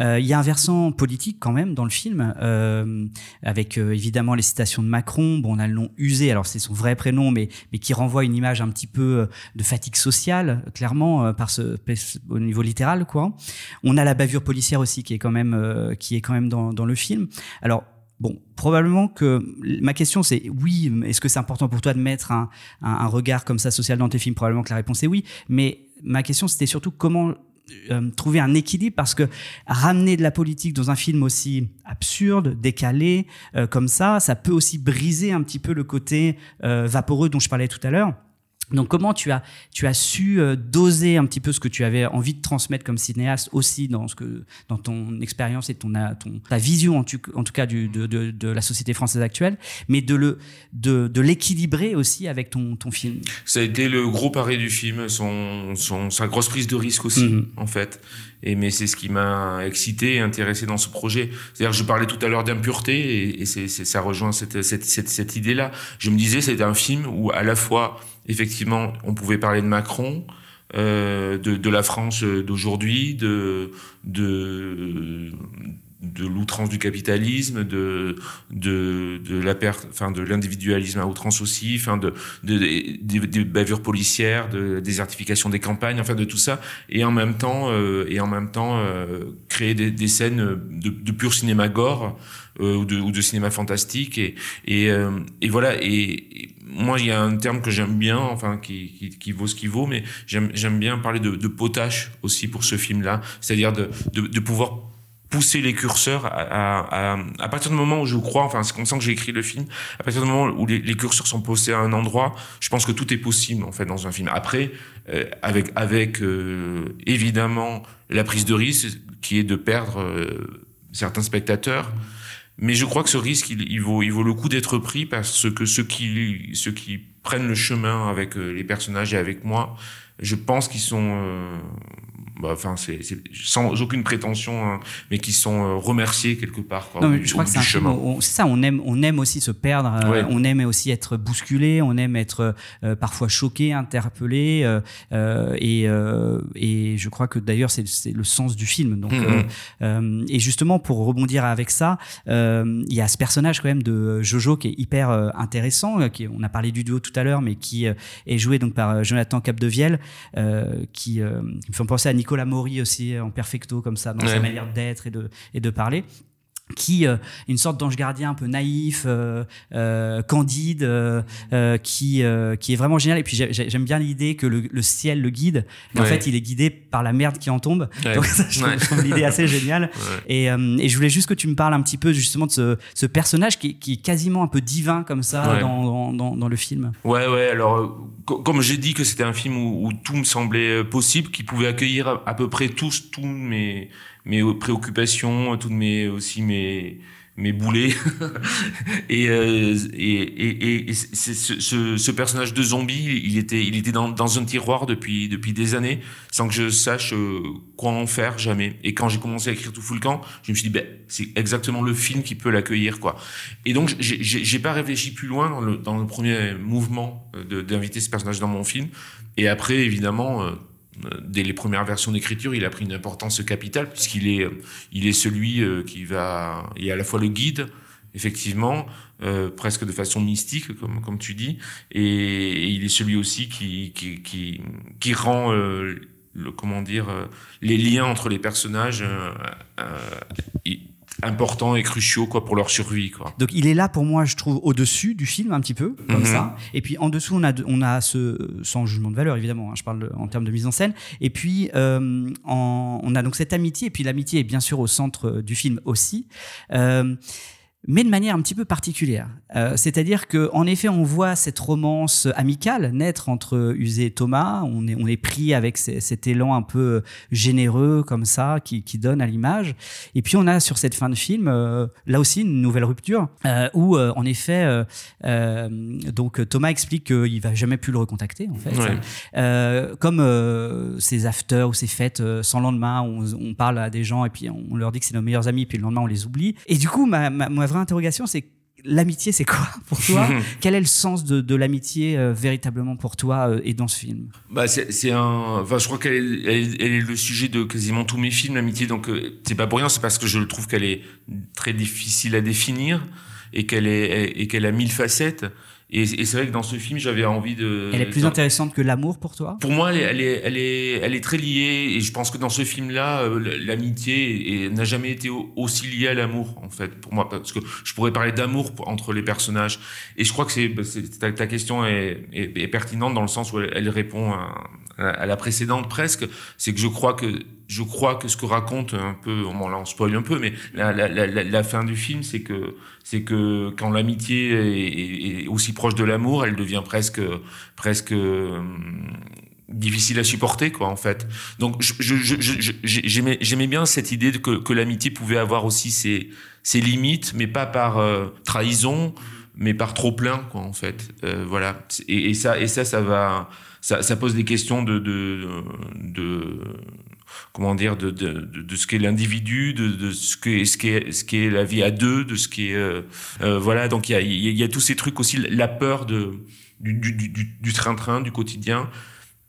Euh, il y a un versant politique quand même dans le film, euh, avec évidemment les citations de Macron. Bon, on a le nom usé, alors c'est son vrai prénom, mais, mais qui renvoie une image un petit peu de fatigue sociale, clairement, par ce, au niveau littéral, quoi. On a la bavure policière aussi qui est quand même, qui est quand même dans, dans le film. Alors, Bon, probablement que ma question c'est oui, est-ce que c'est important pour toi de mettre un, un, regard comme ça social dans tes films? Probablement que la réponse est oui, mais ma question c'était surtout comment euh, trouver un équilibre parce que ramener de la politique dans un film aussi absurde, décalé, euh, comme ça, ça peut aussi briser un petit peu le côté euh, vaporeux dont je parlais tout à l'heure. Donc comment tu as tu as su euh, doser un petit peu ce que tu avais envie de transmettre comme cinéaste aussi dans ce que dans ton expérience et ton, ton ta vision en, en tout cas du, de, de, de, la société française actuelle, mais de le de, de l'équilibrer aussi avec ton, ton film? Ça a été le gros pari du film, son, son sa grosse prise de risque aussi mhm. en fait. Et mais c'est ce qui m'a excité et intéressé dans ce projet. C'est-à-dire, je parlais tout à l'heure d'impureté et, ça rejoint cette, cette, cette, cette idée-là. Je me disais, c'était un film où à la fois effectivement, on pouvait parler de Macron, euh, de, la France d'aujourd'hui, de, de, l'outrance du capitalisme, de, de, de la l'individualisme à outrance aussi, enfin de, de, des bavures policières, de désertification des campagnes, enfin de tout ça, et en même temps, euh, et en même temps euh, créer des, scènes de, pur cinéma gore ou, de, cinéma fantastique, et, et, voilà, moi il y a un terme que j'aime bien, enfin qui, qui, qui, vaut ce qu'il vaut, mais j'aime bien parler de, de potache aussi pour ce film-là, c'est-à-dire de, de, de pouvoir pousser les curseurs à, à, à, partir du moment où je crois, enfin c'est comme ça que j'ai écrit le film, à partir du moment où les, les, curseurs sont posés à un endroit, je pense que tout est possible en fait dans un film. Après, euh, avec avec euh, évidemment la prise de risque qui est de perdre euh, certains spectateurs. Mais je crois que ce risque, il, vaut, il vaut le coup d'être pris parce que ceux qui, ceux qui prennent le chemin avec les personnages et avec moi, je pense qu'ils sont bah, enfin c'est sans aucune prétention, hein, mais qui sont euh, remerciés quelque part. Quoi, non, je crois que c'est ça, on aime, on aime aussi se perdre, euh, on aime aussi être bousculé, on aime être euh, parfois choqué, interpellé, et, et je crois que d'ailleurs c'est le sens du film. Donc, mm-hmm. et justement pour rebondir avec ça, il y a ce personnage quand même de Jojo qui est hyper intéressant, qui, on a parlé du duo tout à l'heure, mais qui est joué donc par Jonathan Capdevielle, qui, qui me fait penser à Nicolas Nicolas Maury aussi en perfecto comme ça dans sa manière d'être et de, et de parler qui euh, une sorte d'ange gardien un peu naïf, euh, euh, candide, euh, qui qui est vraiment génial. Et puis j'aime bien l'idée que le, le, ciel le guide. en fait, il est guidé par la merde qui en tombe. Donc ça, je, trouve, trouve l'idée assez géniale. Et, et, je voulais juste que tu me parles un petit peu justement de ce, ce personnage qui, qui, est quasiment un peu divin comme ça dans, dans, dans, le film. Ouais, ouais. Alors, comme j'ai dit que c'était un film où, où, tout me semblait possible, qui pouvait accueillir à, à peu près tous tous mes mes préoccupations, toutes mes aussi mes mes boulets. et, euh, et, et, et ce, ce, ce, personnage de zombie, il était, il était dans, dans, un tiroir depuis, depuis des années, sans que je sache euh, quoi en faire jamais. Et quand j'ai commencé à écrire Tout Full Camp, je me suis dit, ben, c'est exactement le film qui peut l'accueillir, quoi. Et donc, j'ai pas réfléchi plus loin dans le, dans le premier mouvement euh, d'inviter ce personnage dans mon film. Et après, évidemment, dès les premières versions d'écriture, il a pris une importance capitale puisqu'il est, il est celui euh, qui va, il est à la fois le guide, effectivement, euh, presque de façon mystique, comme, tu dis, et, il est celui aussi qui, qui, qui, rend euh, le, comment dire, les liens entre les personnages importants et cruciaux quoi pour leur survie quoi. Donc il est là pour moi je trouve au-dessus du film un petit peu comme mm -hmm. ça et puis en dessous on a on a ce sans jugement de valeur évidemment hein, je parle en termes de mise en scène et puis euh, en, on a donc cette amitié et puis l'amitié est bien sûr au centre du film aussi euh, mais de manière un petit peu particulière. Euh, C'est-à-dire que, en effet, on voit cette romance amicale naître entre Usé et Thomas. On est, on est pris avec cet élan un peu généreux comme ça, qui, qui donne à l'image. Et puis on a sur cette fin de film, euh, là aussi une nouvelle rupture, euh, où en effet, donc Thomas explique qu'il va jamais plus le recontacter. En fait, ouais. comme ces afters ou ces fêtes sans lendemain, on, on, parle à des gens et puis on leur dit que c'est nos meilleurs amis, puis le lendemain on les oublie. Et du coup, ma, ma, ma vraie interrogation, c'est l'amitié, c'est quoi pour toi Quel est le sens de, de l'amitié euh, véritablement pour toi euh, et dans ce film bah, c'est un. Enfin, je crois qu'elle est, elle, elle est, le sujet de quasiment tous mes films, l'amitié. Donc, euh, c'est pas pour rien, c'est parce que je trouve qu'elle est très difficile à définir et qu'elle est et qu'elle a mille facettes. Et, et c'est vrai que dans ce film, j'avais envie de. Elle est plus intéressante que l'amour pour toi? Pour moi, elle est, elle est, elle est, elle est très liée. Et je pense que dans ce film-là, euh, l'amitié n'a jamais été aussi liée à l'amour, en fait, pour moi. Parce que je pourrais parler d'amour entre les personnages. Et je crois que c'est, ta, ta, question est, est, est, pertinente dans le sens où elle, elle répond à, à la précédente presque. C'est que je crois que je crois que ce que raconte un peu, bon là on spoil un peu, mais la, fin du film, c'est que c'est que quand l'amitié est, aussi proche de l'amour, elle devient presque presque euh, difficile à supporter quoi en fait. Donc j'aimais bien cette idée que, l'amitié pouvait avoir aussi ses limites, mais pas par euh, trahison, mais par trop plein quoi en fait. Euh, voilà. Et, ça ça pose des questions de comment dire de, de, de, ce qu'est l'individu de, de ce qu'est ce qu'est ce qu'est la vie à deux de ce qui est euh, euh, voilà. Donc il y a y a tous ces trucs aussi la peur de du du du, du train-train du quotidien.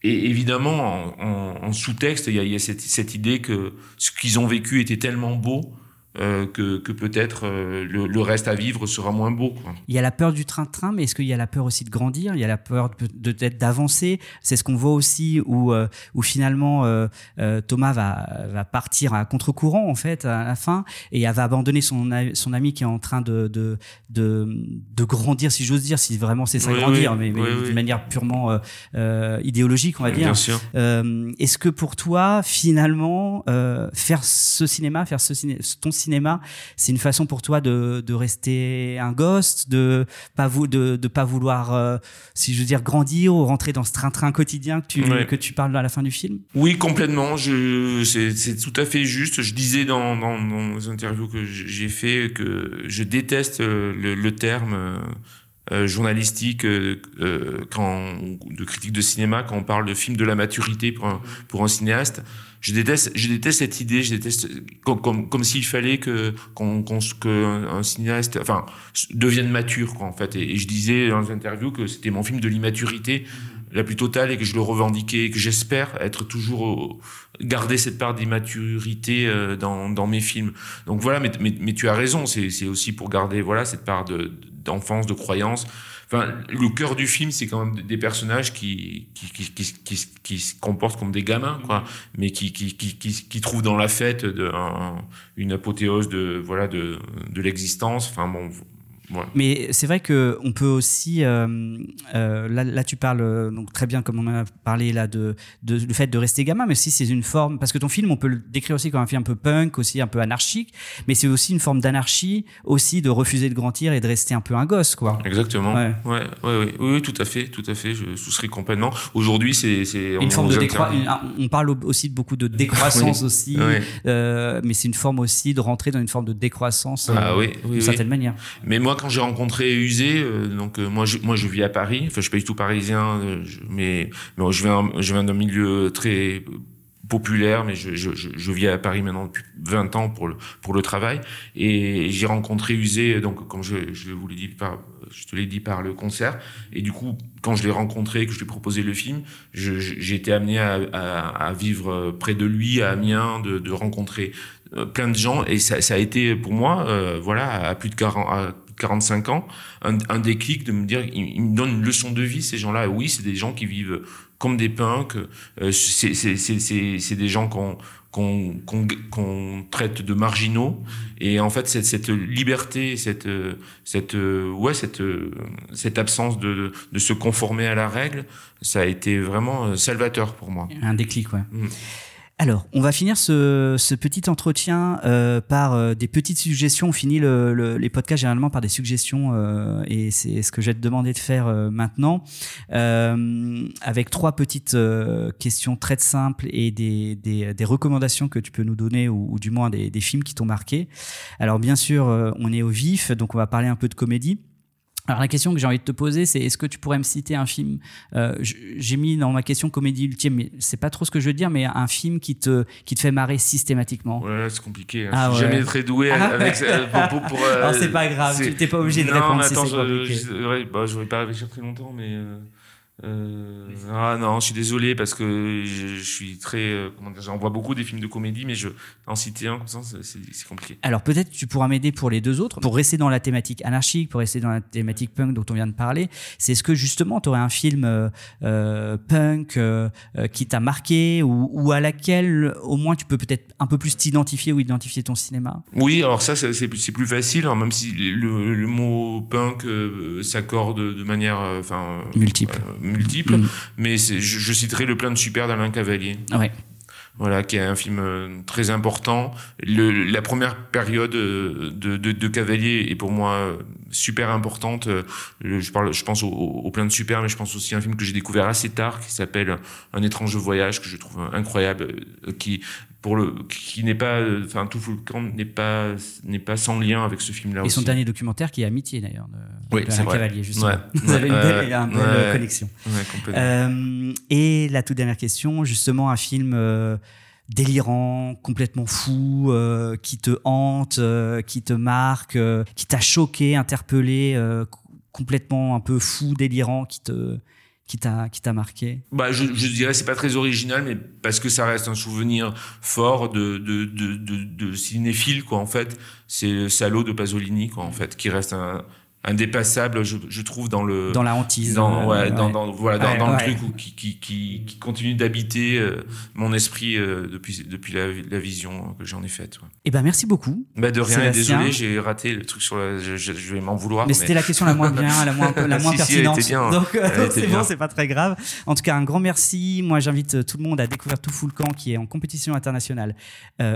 Et évidemment en, sous-texte il y a, y a cette, cette idée que ce qu'ils ont vécu était tellement beau euh, que, que peut-être euh, le, le, reste à vivre sera moins beau. Quoi. Il y a la peur du train-train, mais est-ce qu'il y a la peur aussi de grandir? Il y a la peur peut-être d'avancer? C'est ce qu'on voit aussi où, euh, où finalement Thomas va, va partir à contre-courant en fait à la fin et elle va abandonner son, son ami qui est en train de, de, de, de grandir, si j'ose dire, si vraiment c'est ça oui, grandir, oui, mais, mais oui, d'une manière purement idéologique, on va dire. Bien sûr. est-ce que pour toi, finalement, faire ce cinéma, faire ce ciné ton cinéma cinéma, c'est une façon pour toi de, de rester un ghost, de pas vous, de, de pas vouloir, euh, si je veux dire, grandir ou rentrer dans ce train-train quotidien que tu, ouais. que tu parles à la fin du film? Oui, complètement. C'est, tout à fait juste. Je disais dans, dans, dans les interviews que j'ai fait que je déteste euh, le, le terme. Euh, journalistique euh, quand de critique de cinéma quand on parle de film de la maturité pour un, pour un cinéaste je déteste, je déteste cette idée, je déteste comme, comme, s'il fallait que, qu'on, un cinéaste, enfin, devienne mature, quoi, en fait. Et, je disais dans les interviews que c'était mon film de l'immaturité la plus totale et que je le revendiquais et que j'espère être toujours au, garder cette part d'immaturité euh, dans, dans mes films. Donc voilà, mais, mais, tu as raison, c'est, c'est aussi pour garder, voilà, cette part de, d'enfance, de croyance. Enfin, le cœur du film, c'est quand même des personnages qui qui, qui, qui, qui, se comportent comme des gamins, quoi, mais qui, qui, qui, qui, trouvent dans la fête de, un, une apothéose de voilà de, de l'existence. Enfin bon, Mais c'est vrai que on peut aussi, euh, euh, là, là, tu parles euh, donc très bien comme on a parlé là de, de le fait de rester gamin, mais aussi c'est une forme parce que ton film on peut le décrire aussi comme un film un peu punk, aussi un peu anarchique, mais c'est aussi une forme d'anarchie, aussi de refuser de grandir et de rester un peu un gosse quoi. Exactement. Ouais. Ouais, ouais. Oui, oui, tout à fait, tout à fait. Je souscris complètement. Aujourd'hui, c'est Une forme de un- on parle au- aussi de beaucoup de décroissance Oui. aussi, euh, mais c'est une forme aussi de rentrer dans une forme de décroissance Ah oui, d'une certaine manière. Mais moi, quand j'ai rencontré Usé, euh, donc euh, moi, je, vis à Paris. Enfin, je suis pas du tout parisien, euh, mais, je viens, d'un milieu très populaire, mais je, vis à Paris maintenant depuis 20 ans pour le, travail. Et j'ai rencontré Usé, donc comme je, vous l'ai dit par, je te l'ai dit par le concert. Et du coup, quand je l'ai rencontré, que je lui ai proposé le film, j'ai été amené à, vivre près de lui, à Amiens, de, rencontrer plein de gens. Et ça, a été pour moi, voilà, à plus de 40, à 45 ans, un, un déclic de me dire, ils, ils me donnent une leçon de vie, ces gens-là. Oui, c'est des gens qui vivent comme des punks. Euh, c'est des gens qu'on traite de marginaux et en fait cette, cette liberté cette cette ouais cette cette absence de de se conformer à la règle ça a été vraiment euh, salvateur pour moi Un déclic, ouais. Mm. Alors, on va finir ce, ce petit entretien euh, par euh, des petites suggestions. On finit le- le- les podcasts généralement par des suggestions euh, et c'est ce que je vais te demander de faire euh, maintenant. Euh, avec trois petites euh, questions très simples et des, des, des recommandations que tu peux nous donner ou, ou du moins des, des films qui t'ont marqué. Alors, bien sûr, on est au vif, donc on va parler un peu de comédie. Alors la question que j'ai envie de te poser, c'est est-ce que tu pourrais me citer un film euh, J'ai mis dans ma question comédie ultime, mais c'est pas trop ce que je veux dire, mais un film qui te qui te fait marrer systématiquement. Ouais, c'est compliqué. hein. Ah je suis ouais. jamais très doué Ah avec euh, pour, pour, euh, c'est pas grave, tu t'es pas obligé de non, répondre si attends, c'est je, je, ouais, bah, je vais pas réfléchir très longtemps, mais euh, ah non, je suis désolé parce que je, je suis très, euh, comment dire, j'en vois beaucoup des films de comédie, mais je en citer un comme ça, c'est- compliqué. Alors peut-être tu pourras m'aider pour les deux autres, pour rester dans la thématique anarchique, pour rester dans la thématique punk dont on vient de parler. C'est est-ce que justement tu aurais un film euh, euh, punk qui t'a marqué ou, ou à laquelle au moins tu peux peut-être un peu plus t'identifier ou identifier ton cinéma? Oui, alors ça, c'est c'est plus facile, hein, même si le, le mot punk s'accorde de manière, enfin, Multiple. Euh, multiple. Mm. Mais je, je citerai le plein de super d'Alain Cavalier. Ouais. Voilà, qui est un film euh, très important. Le, la première période euh, de, de, de Cavalier est pour moi euh, super importante. Le- Je parle, je pense au, au plein de super, mais je pense aussi à un film que j'ai découvert assez tard qui s'appelle Un étrange voyage que je trouve incroyable, qui pour le qui n'est pas, euh, enfin tout le camp n'est pas n'est pas sans lien avec ce film-là Et aussi. son dernier documentaire qui est Amitié d'ailleurs, de, Oui, de c'est Alain vrai. Cavalier justement. Ouais. Vous avez une belle, ouais, une belle ouais. connexion. Euh, et la toute dernière question, justement, un film euh, délirant, complètement fou, euh, qui te hante, euh, qui te marque, euh, qui t'a choqué, interpellé, euh, complètement un peu fou, délirant, qui te qui t'a qui t'a marqué. Bah, je, je dirais c'est pas très original, mais parce que ça reste un souvenir fort de cinéphile quoi. En fait, c'est le salaud de Pasolini quoi. En fait, qui reste un indépassable, je, je trouve dans le Dans la hantise. dans, ouais, euh, dans, ouais. dans, voilà, dans, Ouais, dans ouais. le truc où, qui, qui, qui, qui continue d'habiter euh, mon esprit euh, depuis, depuis la, la vision que j'en ai faite. Ouais. Eh ben merci beaucoup. Bah de rien, et désolé, j'ai raté le truc sur la. Je, vais m'en vouloir. Mais c'était la question la moins bien, la moins, la moins Si, si, pertinente. bien. Donc, euh, c'est bien. bon, c'est pas très grave. En tout cas, un grand merci. Moi, j'invite tout le monde à découvrir Tout Full Camp qui est en compétition internationale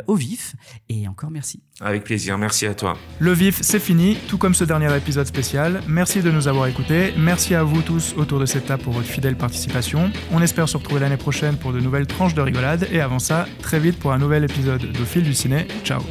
au vif. Et encore merci. Avec plaisir, merci à toi. Le vif, c'est fini, tout comme ce dernier épisode spécial. Merci de nous avoir écoutés. Merci à vous tous autour de cette table pour votre fidèle participation. On espère se retrouver l'année prochaine pour de nouvelles tranches de rigolade. Et avant ça, très vite pour un nouvel épisode de Fil du Ciné. Ciao.